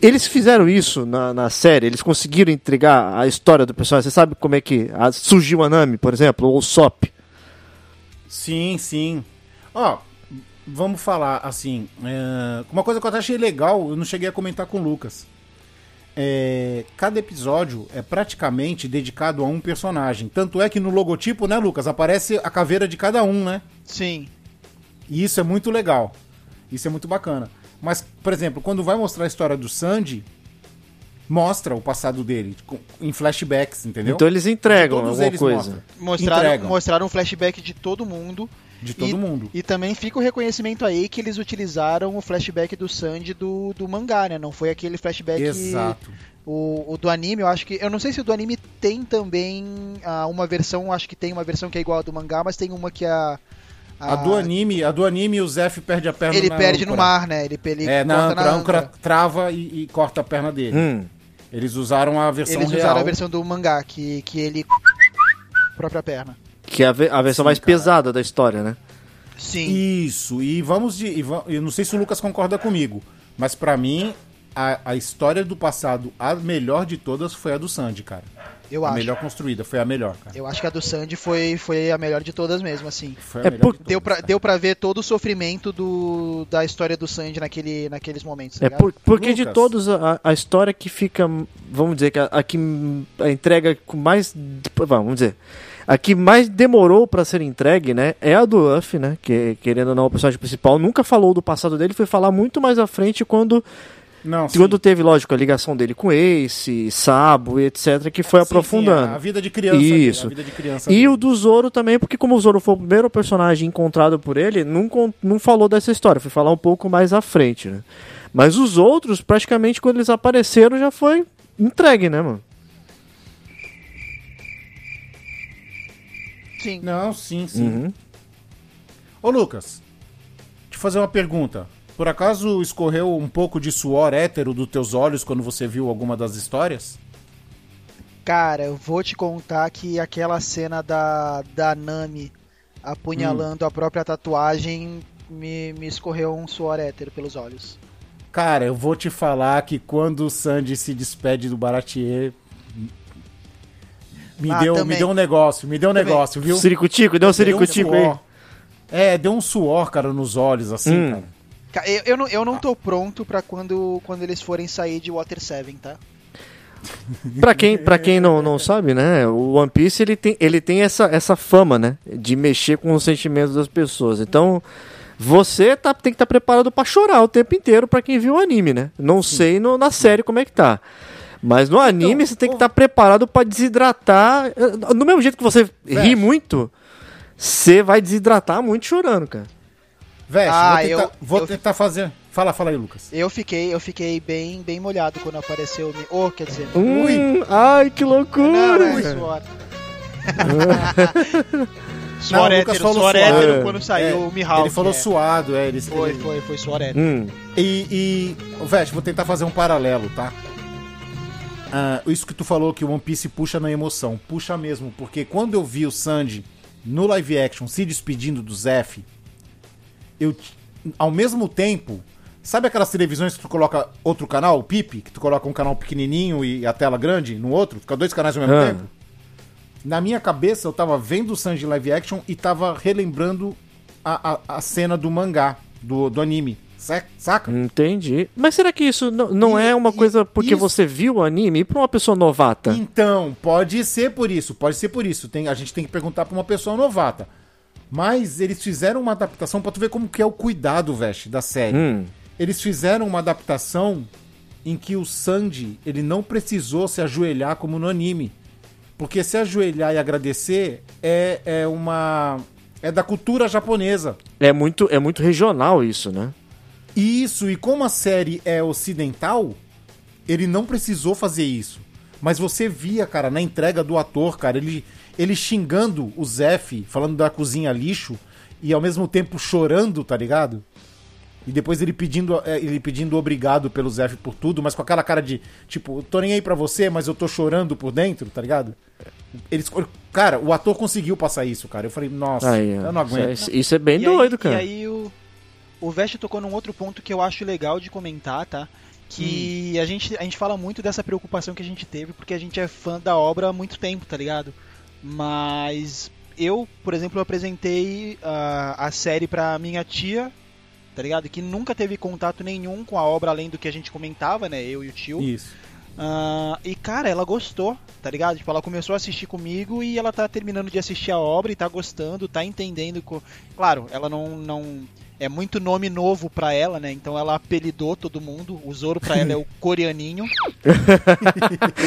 Eles fizeram isso na, na série, eles conseguiram entregar a história do personagem. Você sabe como é que a- surgiu a Nami, por exemplo, ou o Sop? Sim, sim. Ó, vamos falar assim. é, uma coisa que eu até achei legal, eu não cheguei a comentar com o Lucas. É, cada episódio é praticamente dedicado a um personagem. Tanto é que no logotipo, né, Lucas, aparece a caveira de cada um, né? Sim. E isso é muito legal. Isso é muito bacana. Mas, por exemplo, quando vai mostrar a história do Sandy, mostra o passado dele em flashbacks, entendeu? Então eles entregam Todos alguma eles coisa. mostram. Mostraram, Entregam. mostraram um flashback de todo mundo. De todo e, mundo. E também fica o reconhecimento aí que eles utilizaram o flashback do Sandy do, do mangá, né? Não foi aquele flashback. Exato. O, o do anime, eu acho que. Eu não sei se o do anime tem também ah, uma versão. Acho que tem uma versão que é igual a do mangá, mas tem uma que a. A do anime, a do anime, o Zef perde a perna Ele na perde no âncora. mar, né? Ele, ele É, na corta âncora, a âncora trava e, e corta a perna dele. Hum. Eles usaram a versão Eles real. usaram a versão do mangá, que, que ele. própria perna. Que é a, ve- a versão Sim, mais cara. pesada da história, né? Sim. Isso, e vamos de. e va- Eu não sei se o Lucas concorda comigo, mas pra mim, a, a história do passado, a melhor de todas foi a do Sandy, cara. Eu a acho. melhor construída, foi a melhor, cara. Eu acho que a do Sandy foi, foi a melhor de todas mesmo, assim. Foi a É melhor por- de Deu todas. pra, deu pra ver todo o sofrimento do, da história do Sandy naquele, naqueles momentos, tá É por- porque de Lucas. todos a, a história que fica, vamos dizer que a, a que a entrega com mais, vamos dizer, a que mais demorou pra ser entregue, né, é a do Luffy, né, que querendo ou não o personagem principal, nunca falou do passado dele, foi falar muito mais à frente quando Não, sim. quando teve, lógico, a ligação dele com Ace, Sabo e etc, que foi Sim, sim, aprofundando. a vida de criança. Isso. dele, a vida de criança E o do Zoro também, porque como o Zoro foi o primeiro personagem encontrado por ele, não, não falou dessa história, foi falar um pouco mais à frente, né? Mas os outros, praticamente, quando eles apareceram, já foi entregue, né, mano? Sim. Não, sim, sim. Uhum. Ô, Lucas, te fazer uma pergunta. Por acaso escorreu um pouco de suor hétero dos teus olhos quando você viu alguma das histórias? Cara, eu vou te contar que aquela cena da, da Nami apunhalando a própria tatuagem me, me escorreu um suor hétero pelos olhos. Cara, eu vou te falar que quando o Sandy se despede do Baratier. Me, Ah, deu, me deu um negócio, me deu um Também. negócio, viu? Ciricutico, deu um Deu um ciricutico aí. É, deu um suor, cara, nos olhos, assim, Hum. cara. Eu, eu não, eu não tô pronto pra quando, quando eles forem sair de Water 7, tá? Pra quem, pra quem não, não sabe, né, o One Piece ele tem, ele tem essa, essa fama, né, de mexer com os sentimentos das pessoas. Então, você tá, tem que estar preparado pra chorar o tempo inteiro pra quem viu o anime, né? Não sei no- na série como é que tá. Mas no anime você tem que estar preparado pra desidratar. Eh, Do mesmo jeito que você ri muito, você vai desidratar muito chorando, cara. Veste, Ah, vou tentar, eu- vou eu- tentar fazer. Fala, fala aí, Lucas. Eu fiquei, eu fiquei bem, bem molhado quando apareceu o. Mi- Oh, quer dizer. Hum, ai, que loucura! Não, não é suor. Não, suor hétero, falou suor hétero É. quando saiu É, o Mihawk. ele falou é. suado, é. Ele, Foi, ele- foi, foi suor hétero. Hum, E, e Veste, vou tentar fazer um paralelo, tá? Ah, isso que tu falou que o One Piece puxa na emoção, puxa mesmo, porque quando eu vi o Sandy no live action se despedindo do Zef, eu ao mesmo tempo, sabe aquelas televisões que tu coloca outro canal, o Pipe, que tu coloca um canal pequenininho e a tela grande no outro, fica dois canais ao mesmo Ah. tempo? Na minha cabeça eu tava vendo o Sanji live action e tava relembrando a, a, a cena do mangá, do, do anime, sa- saca? entendi. Mas será que isso não, não E- é uma e- coisa porque isso- você viu o anime e pra uma pessoa novata? Então, pode ser por isso, pode ser por isso. Tem, a gente tem que perguntar pra uma pessoa novata. Mas eles fizeram uma adaptação pra tu ver como que é o cuidado, veste, da série. Hum, Eles fizeram uma adaptação em que o Sandy, ele não precisou se ajoelhar como no anime. Porque se ajoelhar e agradecer é, é uma... É da cultura japonesa. é, muito, é muito regional isso, né? Isso, e como a série é ocidental, ele não precisou fazer isso. Mas você via, cara, na entrega do ator, cara, ele, ele xingando o Zef, falando da cozinha lixo, e ao mesmo tempo chorando, tá ligado? E depois ele pedindo, é, ele pedindo obrigado pelo Zef por tudo, mas com aquela cara de, tipo, tô nem aí pra você, mas eu tô chorando por dentro, tá ligado? Eles, cara, o ator conseguiu passar isso, cara. Eu falei, nossa, Aí, eu não aguento. Isso, é- isso é bem E doido, aí, cara. E aí o, o Vest tocou num outro ponto que eu acho legal de comentar, tá? Que Hum. a, gente, a gente fala muito dessa preocupação que a gente teve, porque a gente é fã da obra há muito tempo, tá ligado? Mas eu, por exemplo, eu apresentei a a série pra minha tia, tá ligado? Que nunca teve contato nenhum com a obra além do que a gente comentava, né? Eu e o tio. Isso. Ah, e cara, ela gostou, tá ligado? Tipo, ela começou a assistir comigo e ela tá terminando de assistir a obra e tá gostando, tá entendendo. Co... Claro, ela não, não. É muito nome novo pra ela, né? Então ela apelidou todo mundo. O Zoro pra ela é o coreaninho.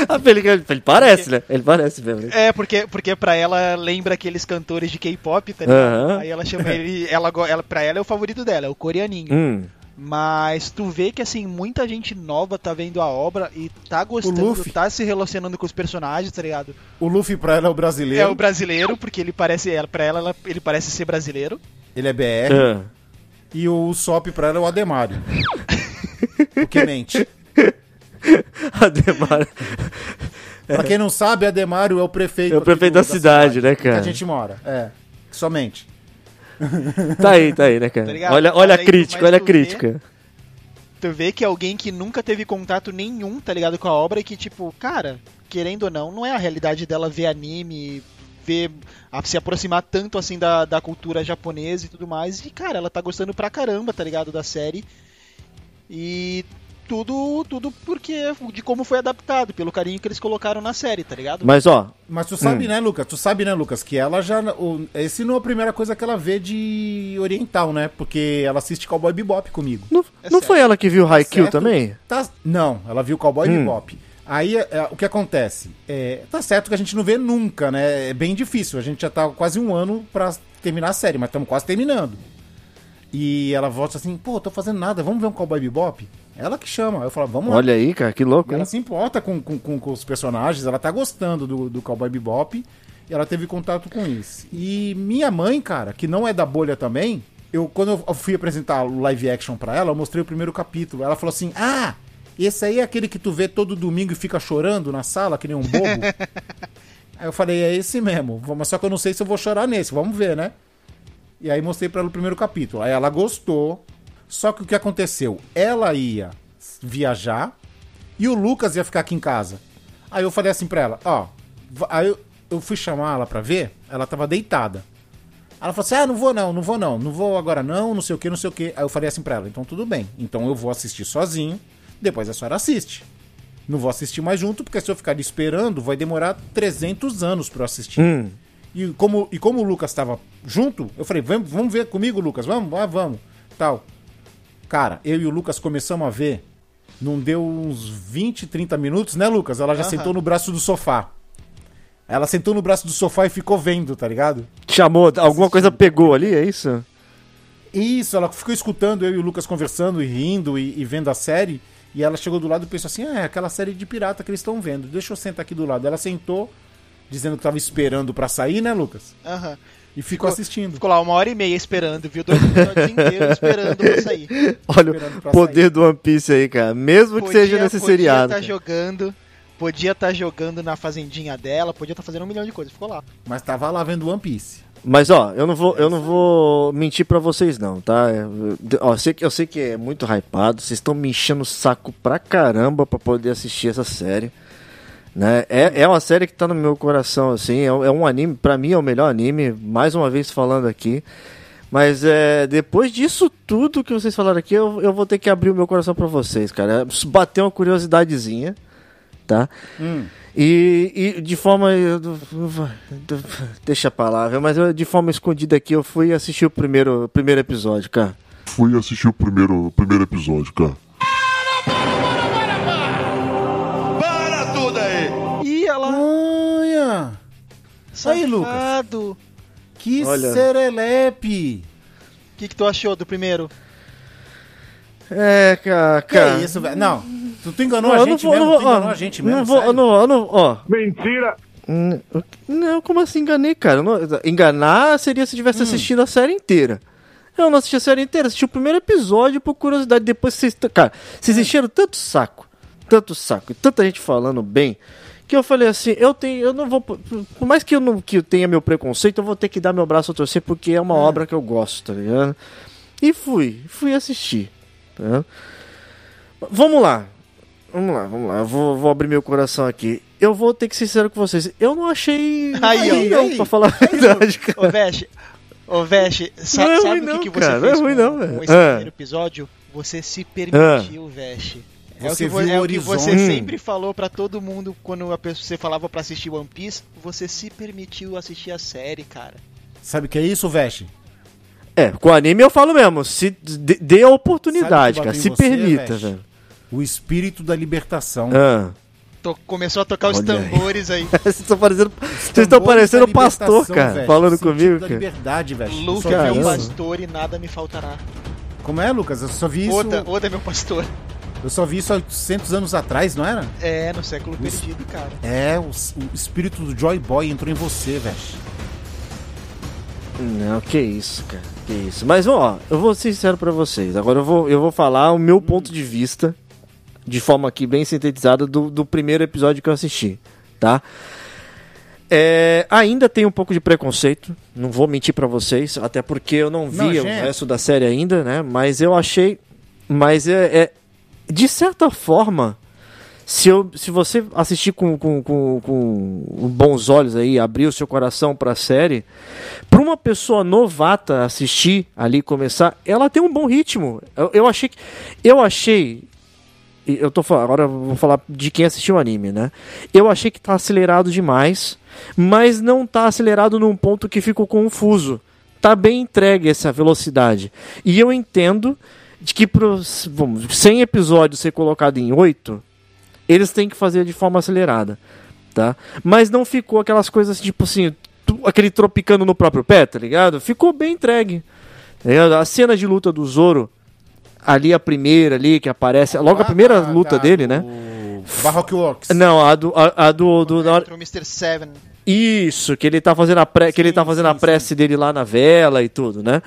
Ah, ele, ele parece, né? Ele parece mesmo. É, porque, porque pra ela lembra aqueles cantores de K-pop, tá ligado? Aham. Aí ela chama ele. Ela, ela, pra ela é o favorito dela, é o coreaninho. Hum. Mas tu vê que assim, muita gente nova tá vendo a obra e tá gostando, Luffy. tá se relacionando com os personagens, tá ligado? O Luffy pra ela é o brasileiro. É o brasileiro, porque ele parece. Pra ela, ele parece ser brasileiro. Ele é BR. Ah. E o Usopp pra ela é o Ademário. Porque mente. Ademar. Pra quem não sabe, Ademário é o prefeito. É o prefeito do- da cidade, né, cara? Que a gente mora. É. Somente. Tá aí, tá aí, né, cara? Tá olha olha a Aí, crítica, olha a vê- crítica. Tu vê que é alguém que nunca teve contato nenhum, tá ligado, com a obra e que, tipo, cara, querendo ou não, não é a realidade dela ver anime, ver a- se aproximar tanto assim da, da cultura japonesa e tudo mais. E, cara, ela tá gostando pra caramba, tá ligado? Da série. E tudo, tudo porque de como foi adaptado, pelo carinho que eles colocaram na série, tá ligado? Mas ó, Mas tu sabe, Hum. né, Lucas? Tu sabe, né, Lucas, que ela já. O, esse não é a primeira coisa que ela vê de oriental, né? Porque ela assiste Cowboy Bebop comigo. não, É não foi ela que viu Haikyuu certo? também? Tá, não, ela viu Cowboy Hum. Bebop. Aí é, o que acontece? É, tá certo que a gente não vê nunca, né? É bem difícil. A gente já tá quase um ano pra terminar a série, mas estamos quase terminando. E ela volta assim, pô, tô fazendo nada, vamos ver um Cowboy Bebop? Ela que chama. Eu falo, vamos lá. Olha aí, cara, que louco, E hein? ela se importa com, com, com- com os personagens, ela tá gostando do, do Cowboy Bebop e ela teve contato com isso. E minha mãe, cara, que não é da bolha também, eu quando eu fui apresentar o live action pra ela, eu mostrei o primeiro capítulo. Ela falou assim: Ah, esse aí é aquele que tu vê todo domingo e fica chorando na sala, que nem um bobo. aí eu falei: É esse mesmo, mas só que eu não sei se eu vou chorar nesse, vamos ver, né? E aí mostrei pra ela o primeiro capítulo. Aí ela gostou. Só que o que aconteceu? Ela ia viajar e o Lucas ia ficar aqui em casa. Aí eu falei assim pra ela, ó. Aí eu, eu fui chamar ela pra ver, ela tava deitada. Ela falou assim: ah, não vou não, não vou não, não vou agora não, não sei o que, não sei o que. Aí eu falei assim pra ela: então tudo bem, então eu vou assistir sozinho, depois a senhora assiste. Não vou assistir mais junto, porque se eu ficar esperando, vai demorar 300 anos pra eu assistir. Hum. E como, e como o Lucas estava junto, eu falei, vamos, vamos ver comigo, Lucas, vamos, ah, vamos, tal. Cara, eu e o Lucas começamos a ver, não deu uns 20, 30 minutos, né, Lucas? Ela já Aham. sentou no braço do sofá. Ela sentou no braço do sofá e ficou vendo, tá ligado? Chamou, alguma coisa pegou ali, é isso? Isso, ela ficou escutando eu e o Lucas conversando e rindo e, e vendo a série. E ela chegou do lado e pensou assim: ah, é aquela série de pirata que eles estão vendo. Deixa eu sentar aqui do lado. Ela sentou, dizendo que tava esperando pra sair, né, Lucas? Aham. E ficou Ficou- assistindo. Ficou lá uma hora e meia esperando, viu? Dois episódios inteiros esperando pra sair. Olha Esperando o pra poder do One Piece aí, cara. Mesmo que seja nesse seriado. Podia estar jogando, podia estar jogando na fazendinha dela, podia estar fazendo um milhão de coisas. Ficou lá. Mas tava lá vendo One Piece. Mas ó, eu não vou, eu não vou mentir pra vocês não, tá? Eu, ó, eu sei que eu sei que é muito hypado, vocês estão me enchendo o saco pra caramba pra poder assistir essa série. Né? É, é uma série que tá no meu coração, assim, é, é um anime, pra mim é o melhor anime, mais uma vez falando aqui. Mas é, depois disso tudo que vocês falaram aqui, eu, eu vou ter que abrir o meu coração pra vocês, cara. Bateu uma curiosidadezinha, tá? Hum. E, e de forma. eu- Deixa a palavra, mas eu, de forma escondida aqui, eu fui assistir o primeiro, o primeiro episódio, cara. Fui assistir o primeiro, o primeiro episódio, cara. Para tudo aí! E ela. Olha! Aí, Lucas. Safado. Que Olha. serelepe! O que, que tu achou do primeiro? É, cara. Que cara. isso, velho? Não, tu, tu enganou Não, a gente vou, mesmo, não tu vou, enganou ó, a gente mesmo, não vou, não, eu não, ó. Mentira! Hum, Não, como assim enganei, cara? Não- enganar seria se tivesse assistido a série inteira. Eu não assisti a série inteira, assisti o primeiro episódio por curiosidade. Depois vocês. Cara, vocês encheram tanto saco, tanto saco, e tanta gente falando bem, que eu falei assim: eu tenho. Eu não vou. Por mais que eu não que eu tenha meu preconceito, eu vou ter que dar meu braço a torcer, porque é uma obra que eu gosto, tá ligado? E fui, fui assistir. Tá? Vamos lá. Vamos lá, vamos lá. Eu vou, vou abrir meu coração aqui. Eu vou ter que ser sincero com vocês. Eu não achei. Aí, ó, ruim, não, aí. pra falar a verdade, cara. Ô, Veste. Ô, Veste, sa Não é sabe o que, não, que você cara, fez não é ruim com, não, velho. com esse Ah. primeiro episódio? Você se permitiu, Veste. É, o Você que, vo- viu é o o que você sempre falou pra todo mundo quando a pessoa, você falava pra assistir One Piece. Você se permitiu assistir a série, cara. Sabe o que é isso, Veste? É, com anime eu falo mesmo. Se dê a oportunidade, o cara. que Se permita, velho. O espírito da libertação. Ah. To- começou a tocar os Olha aí. tambores aí. Vocês estão parecendo, vocês estão parecendo da pastor, cara. Veste. Falando comigo, da cara. liberdade, Veste. Eu Luke só é meu isso. pastor e nada me faltará. Como é, Lucas? Eu só vi isso. Oda, Oda é meu pastor. Eu só vi isso há 800 anos atrás, não era? É, no século perdido, cara. É, o, o espírito do Joy Boy entrou em você, Veste. Não, que isso, cara. Que isso. Mas, ó, eu vou ser sincero pra vocês. Agora eu vou, eu vou falar o meu ponto de vista, de forma aqui bem sintetizada, do, do primeiro episódio que eu assisti, tá? É, ainda tem um pouco de preconceito, não vou mentir pra vocês, até porque eu não vi Não, o resto da série ainda, né? Mas eu achei. Mas é, é- De certa forma, se, eu, se você assistir com, com, com, com bons olhos aí, abrir o seu coração para a série, para uma pessoa novata assistir ali começar, ela tem um bom ritmo. Eu, eu achei que eu achei eu tô falando, agora eu vou falar de quem assistiu o anime, né? Eu achei que tá acelerado demais, mas não tá acelerado num ponto que ficou confuso. Tá bem entregue essa velocidade. E eu entendo de que pros vamos, 100 episódios ser colocado em 8, eles têm que fazer de forma acelerada, tá? Mas não ficou aquelas coisas tipo assim, tu- aquele tropicando no próprio pé, tá ligado? Ficou bem entregue. tá? A cena de luta do Zoro, ali a primeira ali que aparece, logo a primeira Ah, luta tá, dele, do né? Baroque Works. Não, a do a, a do, do na hora- Entra o Mr. Seven. isso, que ele tá fazendo a pre... que ele tá Sim, fazendo sim, a prece dele lá na vela e tudo, né?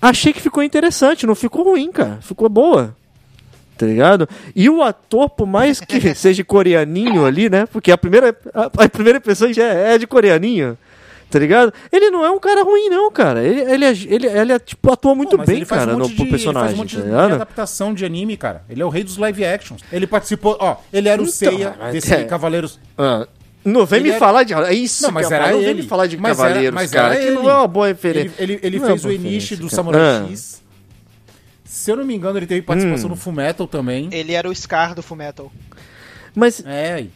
Achei que ficou interessante, não ficou ruim, cara. Ficou boa. Tá ligado? E o ator, por mais que seja coreaninho ali, né? Porque a primeira, a, a primeira impressão já é, é de coreaninho. Tá ligado? Ele não é um cara ruim, não, cara. Ele, ele, é, ele, ele é, tipo, atua muito Pô, bem, cara, um no de- personagem. Ele faz um monte tá de, adaptação de anime, cara. Ele é o rei dos live actions. Ele participou, ó, ele era o Então, Seiya desse é. Cavaleiros. Ah, não vem Ele me era- falar de. É isso, Não, mas ia era. Não vem ele. me falar de Mas era- Cavaleiros, mas cara. era Que ele. não é uma boa referência. Ele, ele, ele é fez uma o Enishi do cara. Samurai Ah. X. Se eu não me engano, ele teve participação Hum. no Fullmetal também. Ele era o Scar do Fullmetal. Mas, É, aí.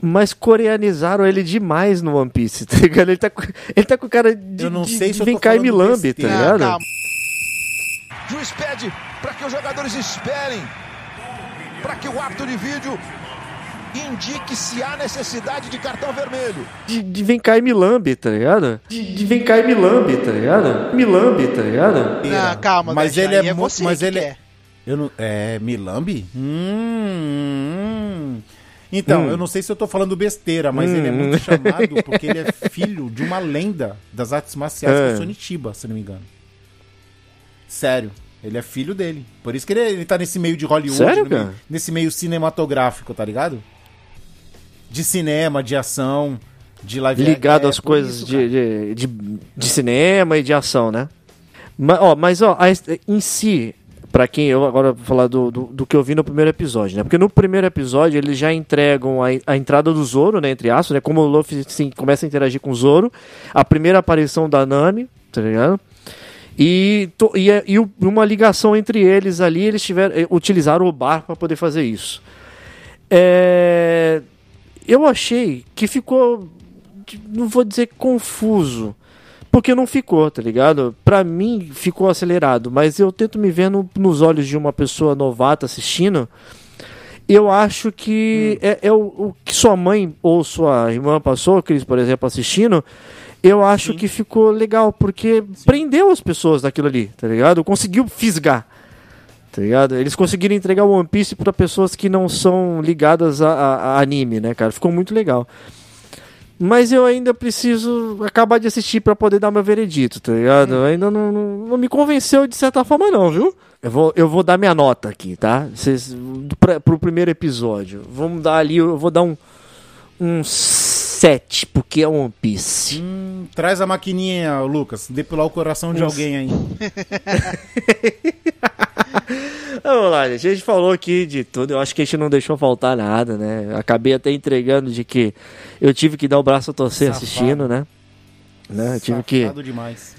Mas coreanizaram ele demais no One Piece, tá ligado? Ele tá com, ele tá com cara de, Eu não de- sei de se vem cá e me lambe, tá ligado? calma. Juiz pede para que os jogadores esperem, para que o árbitro de vídeo indique se há necessidade de cartão vermelho. De, de vem cá e me lambe, tá ligado? De, de vem cá e me lambe, tá ligado? Me lambe, tá ligado? Não, calma, Mas ele é é você mas que ele é- quer. Eu não, é, Milambi? Hum, hum. Então, Hum. eu não sei se eu tô falando besteira, mas ele é Hum. muito chamado porque ele é filho de uma lenda das artes marciais, é É. o Sonichiba, se não me engano. Sério. Ele é filho dele. Por isso que ele, ele tá nesse meio de Hollywood, Sério, meio- nesse meio cinematográfico, tá ligado? De cinema, de ação, de live Ligado é, às por coisas isso, de, de, de, de cinema e de ação, né? Mas, ó, mas, ó, a- em si, pra quem eu agora vou falar do, do, do que eu vi no primeiro episódio, né? Porque no primeiro episódio eles já entregam a, a entrada do Zoro, né? Entre aspas, né? Como o Luffy assim, começa a interagir com o Zoro, a primeira aparição da Nami, tá ligado? E, to- e, é- e uma ligação entre eles ali, eles tiveram, eh, utilizaram o bar para poder fazer isso. É, eu achei que ficou, não vou dizer confuso, porque não ficou, tá ligado? Pra mim ficou acelerado, mas eu tento me ver no- nos olhos de uma pessoa novata assistindo. Eu acho que é, é o, o que sua mãe ou sua irmã passou, Cris, por exemplo, assistindo. Eu acho que ficou legal, porque prendeu as pessoas daquilo ali, tá ligado? Conseguiu fisgar. Tá ligado? Eles conseguiram entregar o One Piece pra pessoas que não são ligadas a, a- a anime, né, cara? Ficou muito legal. Mas eu ainda preciso acabar de assistir pra poder dar meu veredito, tá ligado? Ainda não, não, não me convenceu de certa forma, não, viu? Eu vou, eu vou dar minha nota aqui, tá? Vocês, pra, pro primeiro episódio. Vamos dar ali, eu vou dar um, um 7, porque é One Piece. Hum, traz a maquininha, Lucas. Depilar o coração de alguém aí. Vamos lá, gente. A gente falou aqui de tudo. Eu acho que a gente não deixou faltar nada, né? Acabei até entregando de que eu tive que dar o braço a torcer Safado. assistindo, né? né? Eu tive que demais.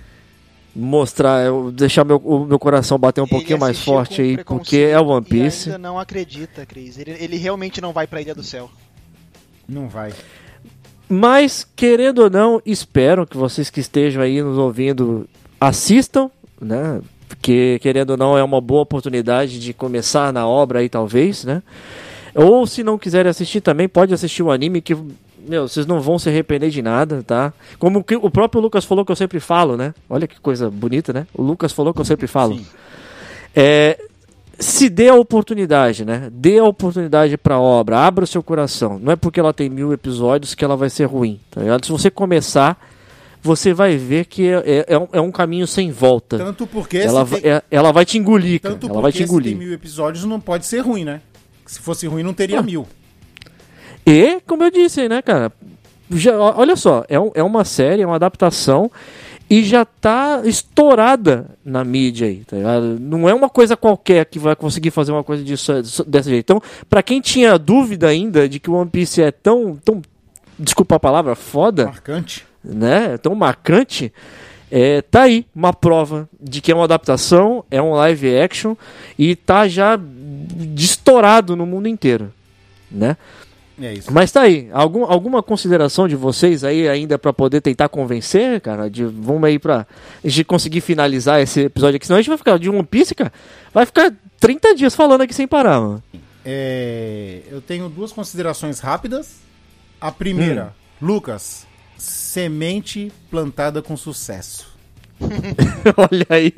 mostrar, eu- deixar meu, o meu coração bater um pouquinho Ele mais assistiu forte aí, porque é One e Piece. ainda não acredita, Cris. Ele, ele realmente não vai pra Ilha do Céu. Não vai. Mas, querendo ou não, espero que vocês que estejam aí nos ouvindo assistam, né? Porque, querendo ou não, é uma boa oportunidade de começar na obra aí, talvez, né? Ou se não quiserem assistir também, pode assistir o anime que, meu, vocês não vão se arrepender de nada, tá? Como que o próprio Lucas falou que eu sempre falo, né? Olha que coisa bonita, né? O Lucas falou que eu sempre falo. É, se dê a oportunidade, né? Dê a oportunidade pra obra, abra o seu coração. Não é porque ela tem mil episódios que ela vai ser ruim, tá ligado? Se você começar, você vai ver que é, é- é um, é um caminho sem volta. Tanto porque ela, tem, é- ela vai te engolir, cara. tanto Ela vai te porque se tem engolir. mil episódios não pode ser ruim, né? Se fosse ruim não teria Ah. mil. E, como eu disse, né, cara? Já, olha só, é, um- é uma série, é uma adaptação. e já tá estourada na mídia aí, tá ligado? Não é uma coisa qualquer que vai conseguir fazer uma coisa disso, dessa jeito. Então, pra quem tinha dúvida ainda de que o One Piece é tão, tão desculpa a palavra, foda, Marcante. Né? Tão marcante. É, tá aí uma prova de que é uma adaptação, é um live action e tá já estourado no mundo inteiro, né? É isso. Mas tá aí, algum, alguma consideração de vocês aí ainda pra poder tentar convencer, cara? De, vamos aí pra de conseguir finalizar esse episódio aqui, senão a gente vai ficar de One Piece, cara, vai ficar 30 dias falando aqui sem parar, mano. É, eu tenho duas considerações rápidas. A primeira, Lucas, semente plantada com sucesso. Olha aí.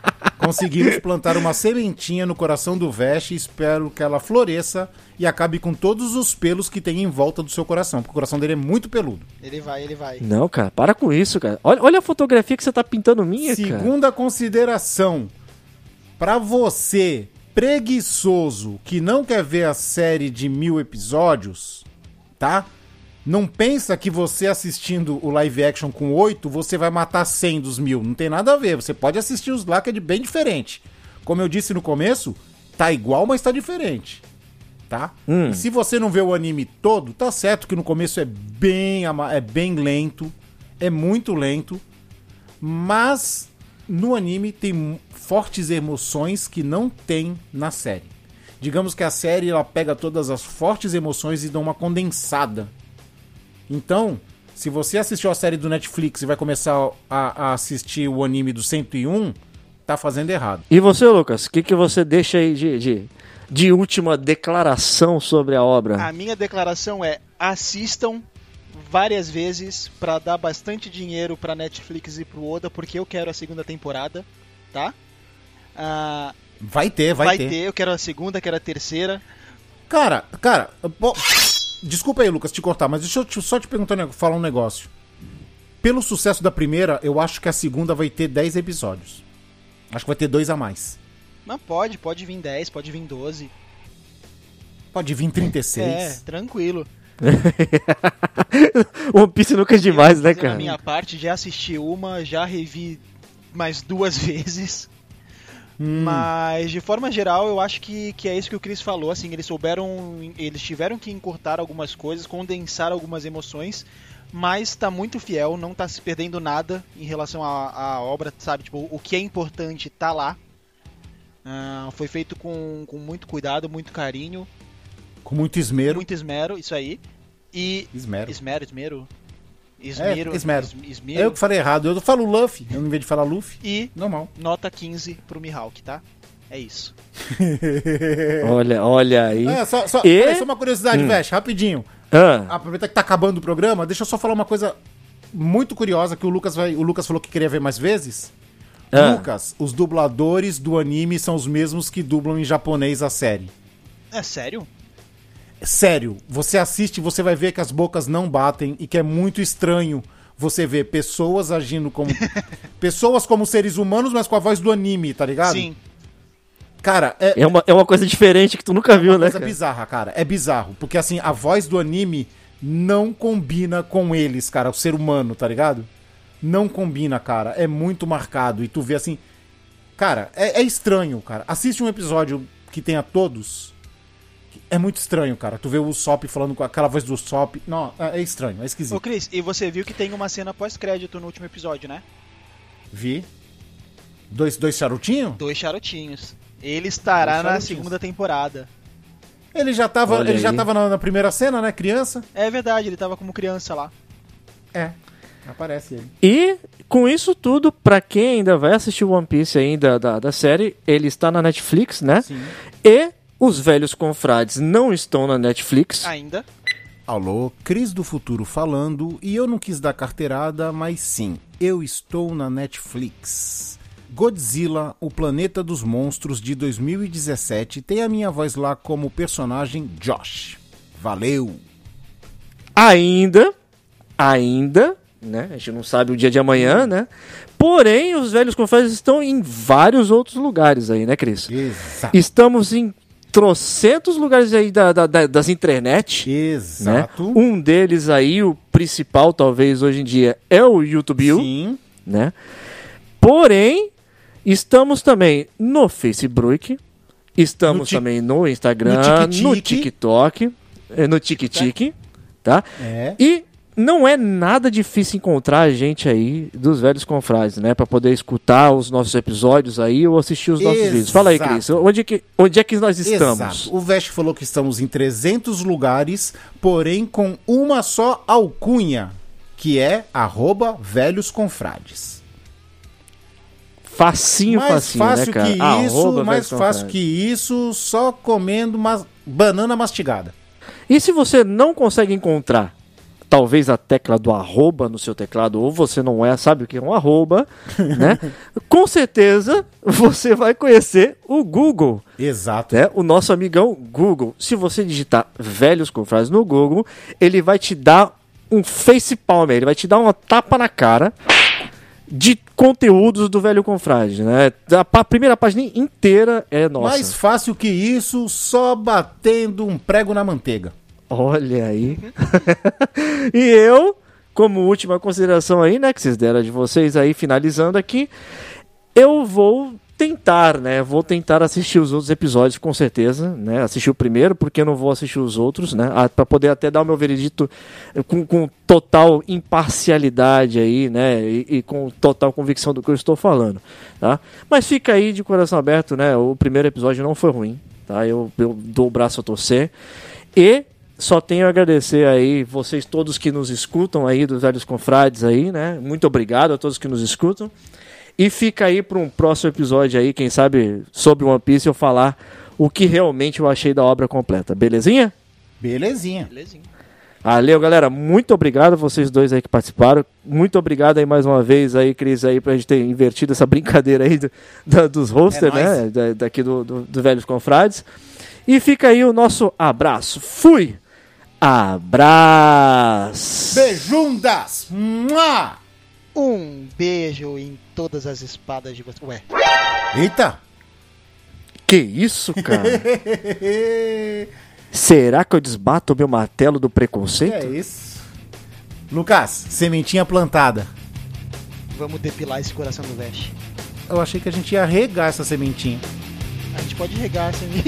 Conseguimos plantar uma sementinha no coração do Vest e espero que ela floresça e acabe com todos os pelos que tem em volta do seu coração, porque o coração dele é muito peludo. Ele vai, ele vai. Não, cara, para com isso, cara. Olha, olha a fotografia que você tá pintando minha, cara. Segunda consideração, Pra você preguiçoso que não quer ver a série de mil episódios, tá? Não pensa que você assistindo o live action com oito, você vai matar 100 dos mil. Não tem nada a ver. Você pode assistir os lá que é de bem diferente. Como eu disse no começo, tá igual, mas tá diferente. Tá? Hum. E se você não vê o anime todo, tá certo que no começo é bem, é bem lento. É muito lento. Mas no anime tem fortes emoções que não tem na série. Digamos que a série ela pega todas as fortes emoções e dá uma condensada. Então, se você assistiu a série do Netflix e vai começar a, a assistir o anime do 101, tá fazendo errado. E você, Lucas, o que, que você deixa aí de, de, de última declaração sobre a obra? A minha declaração é: assistam várias vezes pra dar bastante dinheiro pra Netflix e pro Oda, porque eu quero a segunda temporada, tá? Ah, Vai ter, vai, vai ter. ter, eu quero a segunda, quero a terceira. Cara, cara, pô, desculpa aí, Lucas, te cortar, mas deixa eu te- só te perguntar, um falar um negócio. Pelo sucesso da primeira, eu acho que a segunda vai ter 10 episódios. Acho que vai ter dois a mais. Mas pode, pode vir 10, pode vir 12. Pode vir 36. É, tranquilo. One Piece nunca é demais, né, cara? A minha parte, já assisti uma, já revi mais duas vezes. Hum. Mas de forma geral, eu acho que, que é isso que o Chris falou. Assim, eles souberam. Eles tiveram que encurtar algumas coisas, condensar algumas emoções. Mas tá muito fiel, não tá se perdendo nada em relação à, à obra, sabe? Tipo, o que é importante tá lá. Ah, foi feito com, com muito cuidado, muito carinho, Com muito esmero. muito esmero, isso aí. E. Esmero. Esmero, esmero. Esmero. É, esmero. es- esmero. eu que falei errado. Eu falo Luffy, eu, em vez de falar Luffy. E Normal. nota 15 pro Mihawk, tá? É isso. Olha, olha aí. É, só, só, E- só uma curiosidade, Hum. Vesh, rapidinho. Ah, Aproveitar que tá acabando o programa, deixa eu só falar uma coisa muito curiosa que o Lucas vai. O Lucas falou que queria ver mais vezes. Ah. Lucas, os dubladores do anime são os mesmos que dublam em japonês a série. É sério? Sério, você assiste e você vai ver que as bocas não batem e que é muito estranho você ver pessoas agindo como. pessoas como seres humanos, mas com a voz do anime, tá ligado? Sim. Cara, é, é, uma, é uma coisa diferente que tu nunca viu, né, coisa cara? bizarra, cara. É bizarro. Porque assim, a voz do anime não combina com eles, cara, o ser humano, tá ligado? Não combina, cara. É muito marcado. E tu vê assim. Cara, é, é estranho, cara. Assiste um episódio que tenha todos. É muito estranho, cara. Tu vê o Sop falando com aquela voz do Sop. Não, é é estranho, é Ô, esquisito. Cris, e você viu que tem uma cena pós-crédito no último episódio, né? Vi. Dois, dois charutinhos? Dois charutinhos. Ele estará Dois na charutinhos. segunda temporada. Ele já tava, Olha ele já tava na, na primeira cena, né? Criança. É verdade, ele tava como criança lá. É. Aparece ele. E com isso tudo, pra quem ainda vai assistir One Piece ainda da, da série, ele está na Netflix, né? Sim. E os velhos confrades não estão na Netflix. Ainda. Alô, Cris do Futuro falando, e eu não quis dar carteirada, mas sim, eu estou na Netflix. Godzilla, o Planeta dos Monstros de 2017, tem a minha voz lá como personagem Josh. Valeu! Ainda, ainda, né? A gente não sabe o dia de amanhã, né? Porém, os velhos confrades estão em vários outros lugares aí, né, Cris? Exato. Estamos em trocentos lugares aí da, da- da- das internet. Né? Exato. Um deles aí, o principal talvez hoje em dia, é o YouTube. Sim. né? Porém, estamos também no Facebook, estamos No também no Instagram, no no, Tik-Tik. TikTok, eh, no TikTok, tá? É. E não é nada difícil encontrar a gente aí dos velhos confrades, né? Pra poder escutar os nossos episódios aí ou assistir os nossos Exato. vídeos. Fala aí, Cris, onde é que, onde é que nós estamos? Exato. O Vest falou que estamos em 300 lugares, porém com uma só alcunha, que é arroba velhos confrades. Facinho, mais facinho, fácil né, cara? que isso, Arroba mais fácil Confrades. que isso, só comendo uma banana mastigada. E se você não consegue encontrar, talvez a tecla do arroba no seu teclado, ou você não é, sabe o que é um arroba, né? Com certeza você vai conhecer o Google, Exato. né? O nosso amigão Google. Se você digitar velhos confrades no Google, ele vai te dar um face palm, ele vai te dar uma tapa na cara de conteúdos do velho confrade, né? A primeira página inteira é nossa. Mais fácil que isso, só batendo um prego na manteiga. Olha aí. e eu, como última consideração aí, né, que vocês deram de vocês aí, finalizando aqui, eu vou tentar, né, vou tentar assistir os outros episódios com certeza, né, assistir o primeiro, porque eu não vou assistir os outros, né, pra poder até dar o meu veredito com, com total imparcialidade aí, né, e, e com total convicção do que eu estou falando, tá? Mas fica aí de coração aberto, né, o primeiro episódio não foi ruim, tá? Eu, eu dou o braço a torcer. E só tenho a agradecer aí vocês todos que nos escutam aí dos velhos confrades aí, né? Muito obrigado a todos que nos escutam. E fica aí para um próximo episódio aí, quem sabe sobre One Piece eu falar o que realmente eu achei da obra completa. Belezinha? Belezinha. Belezinha. Valeu, galera. Muito obrigado a vocês dois aí que participaram. Muito obrigado aí mais uma vez aí, Cris, aí pra gente ter invertido essa brincadeira aí do- da- dos hosters, É né? Da- daqui do, do, do Velhos Confrades. E fica aí o nosso abraço. Fui! Abraço! Beijundas! Mua! Um beijo em todas as espadas de você. Ué, Eita! Que isso, cara? Será que eu desbato o meu martelo do Que preconceito? é isso? Lucas, sementinha plantada. vamos depilar esse coração do Vest. Eu achei que a gente ia regar essa sementinha. A gente pode regar assim.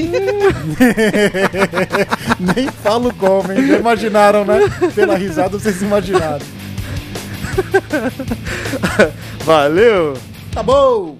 Nem falo como, hein? Já imaginaram, né? Pela risada vocês imaginaram. Valeu! Tá bom!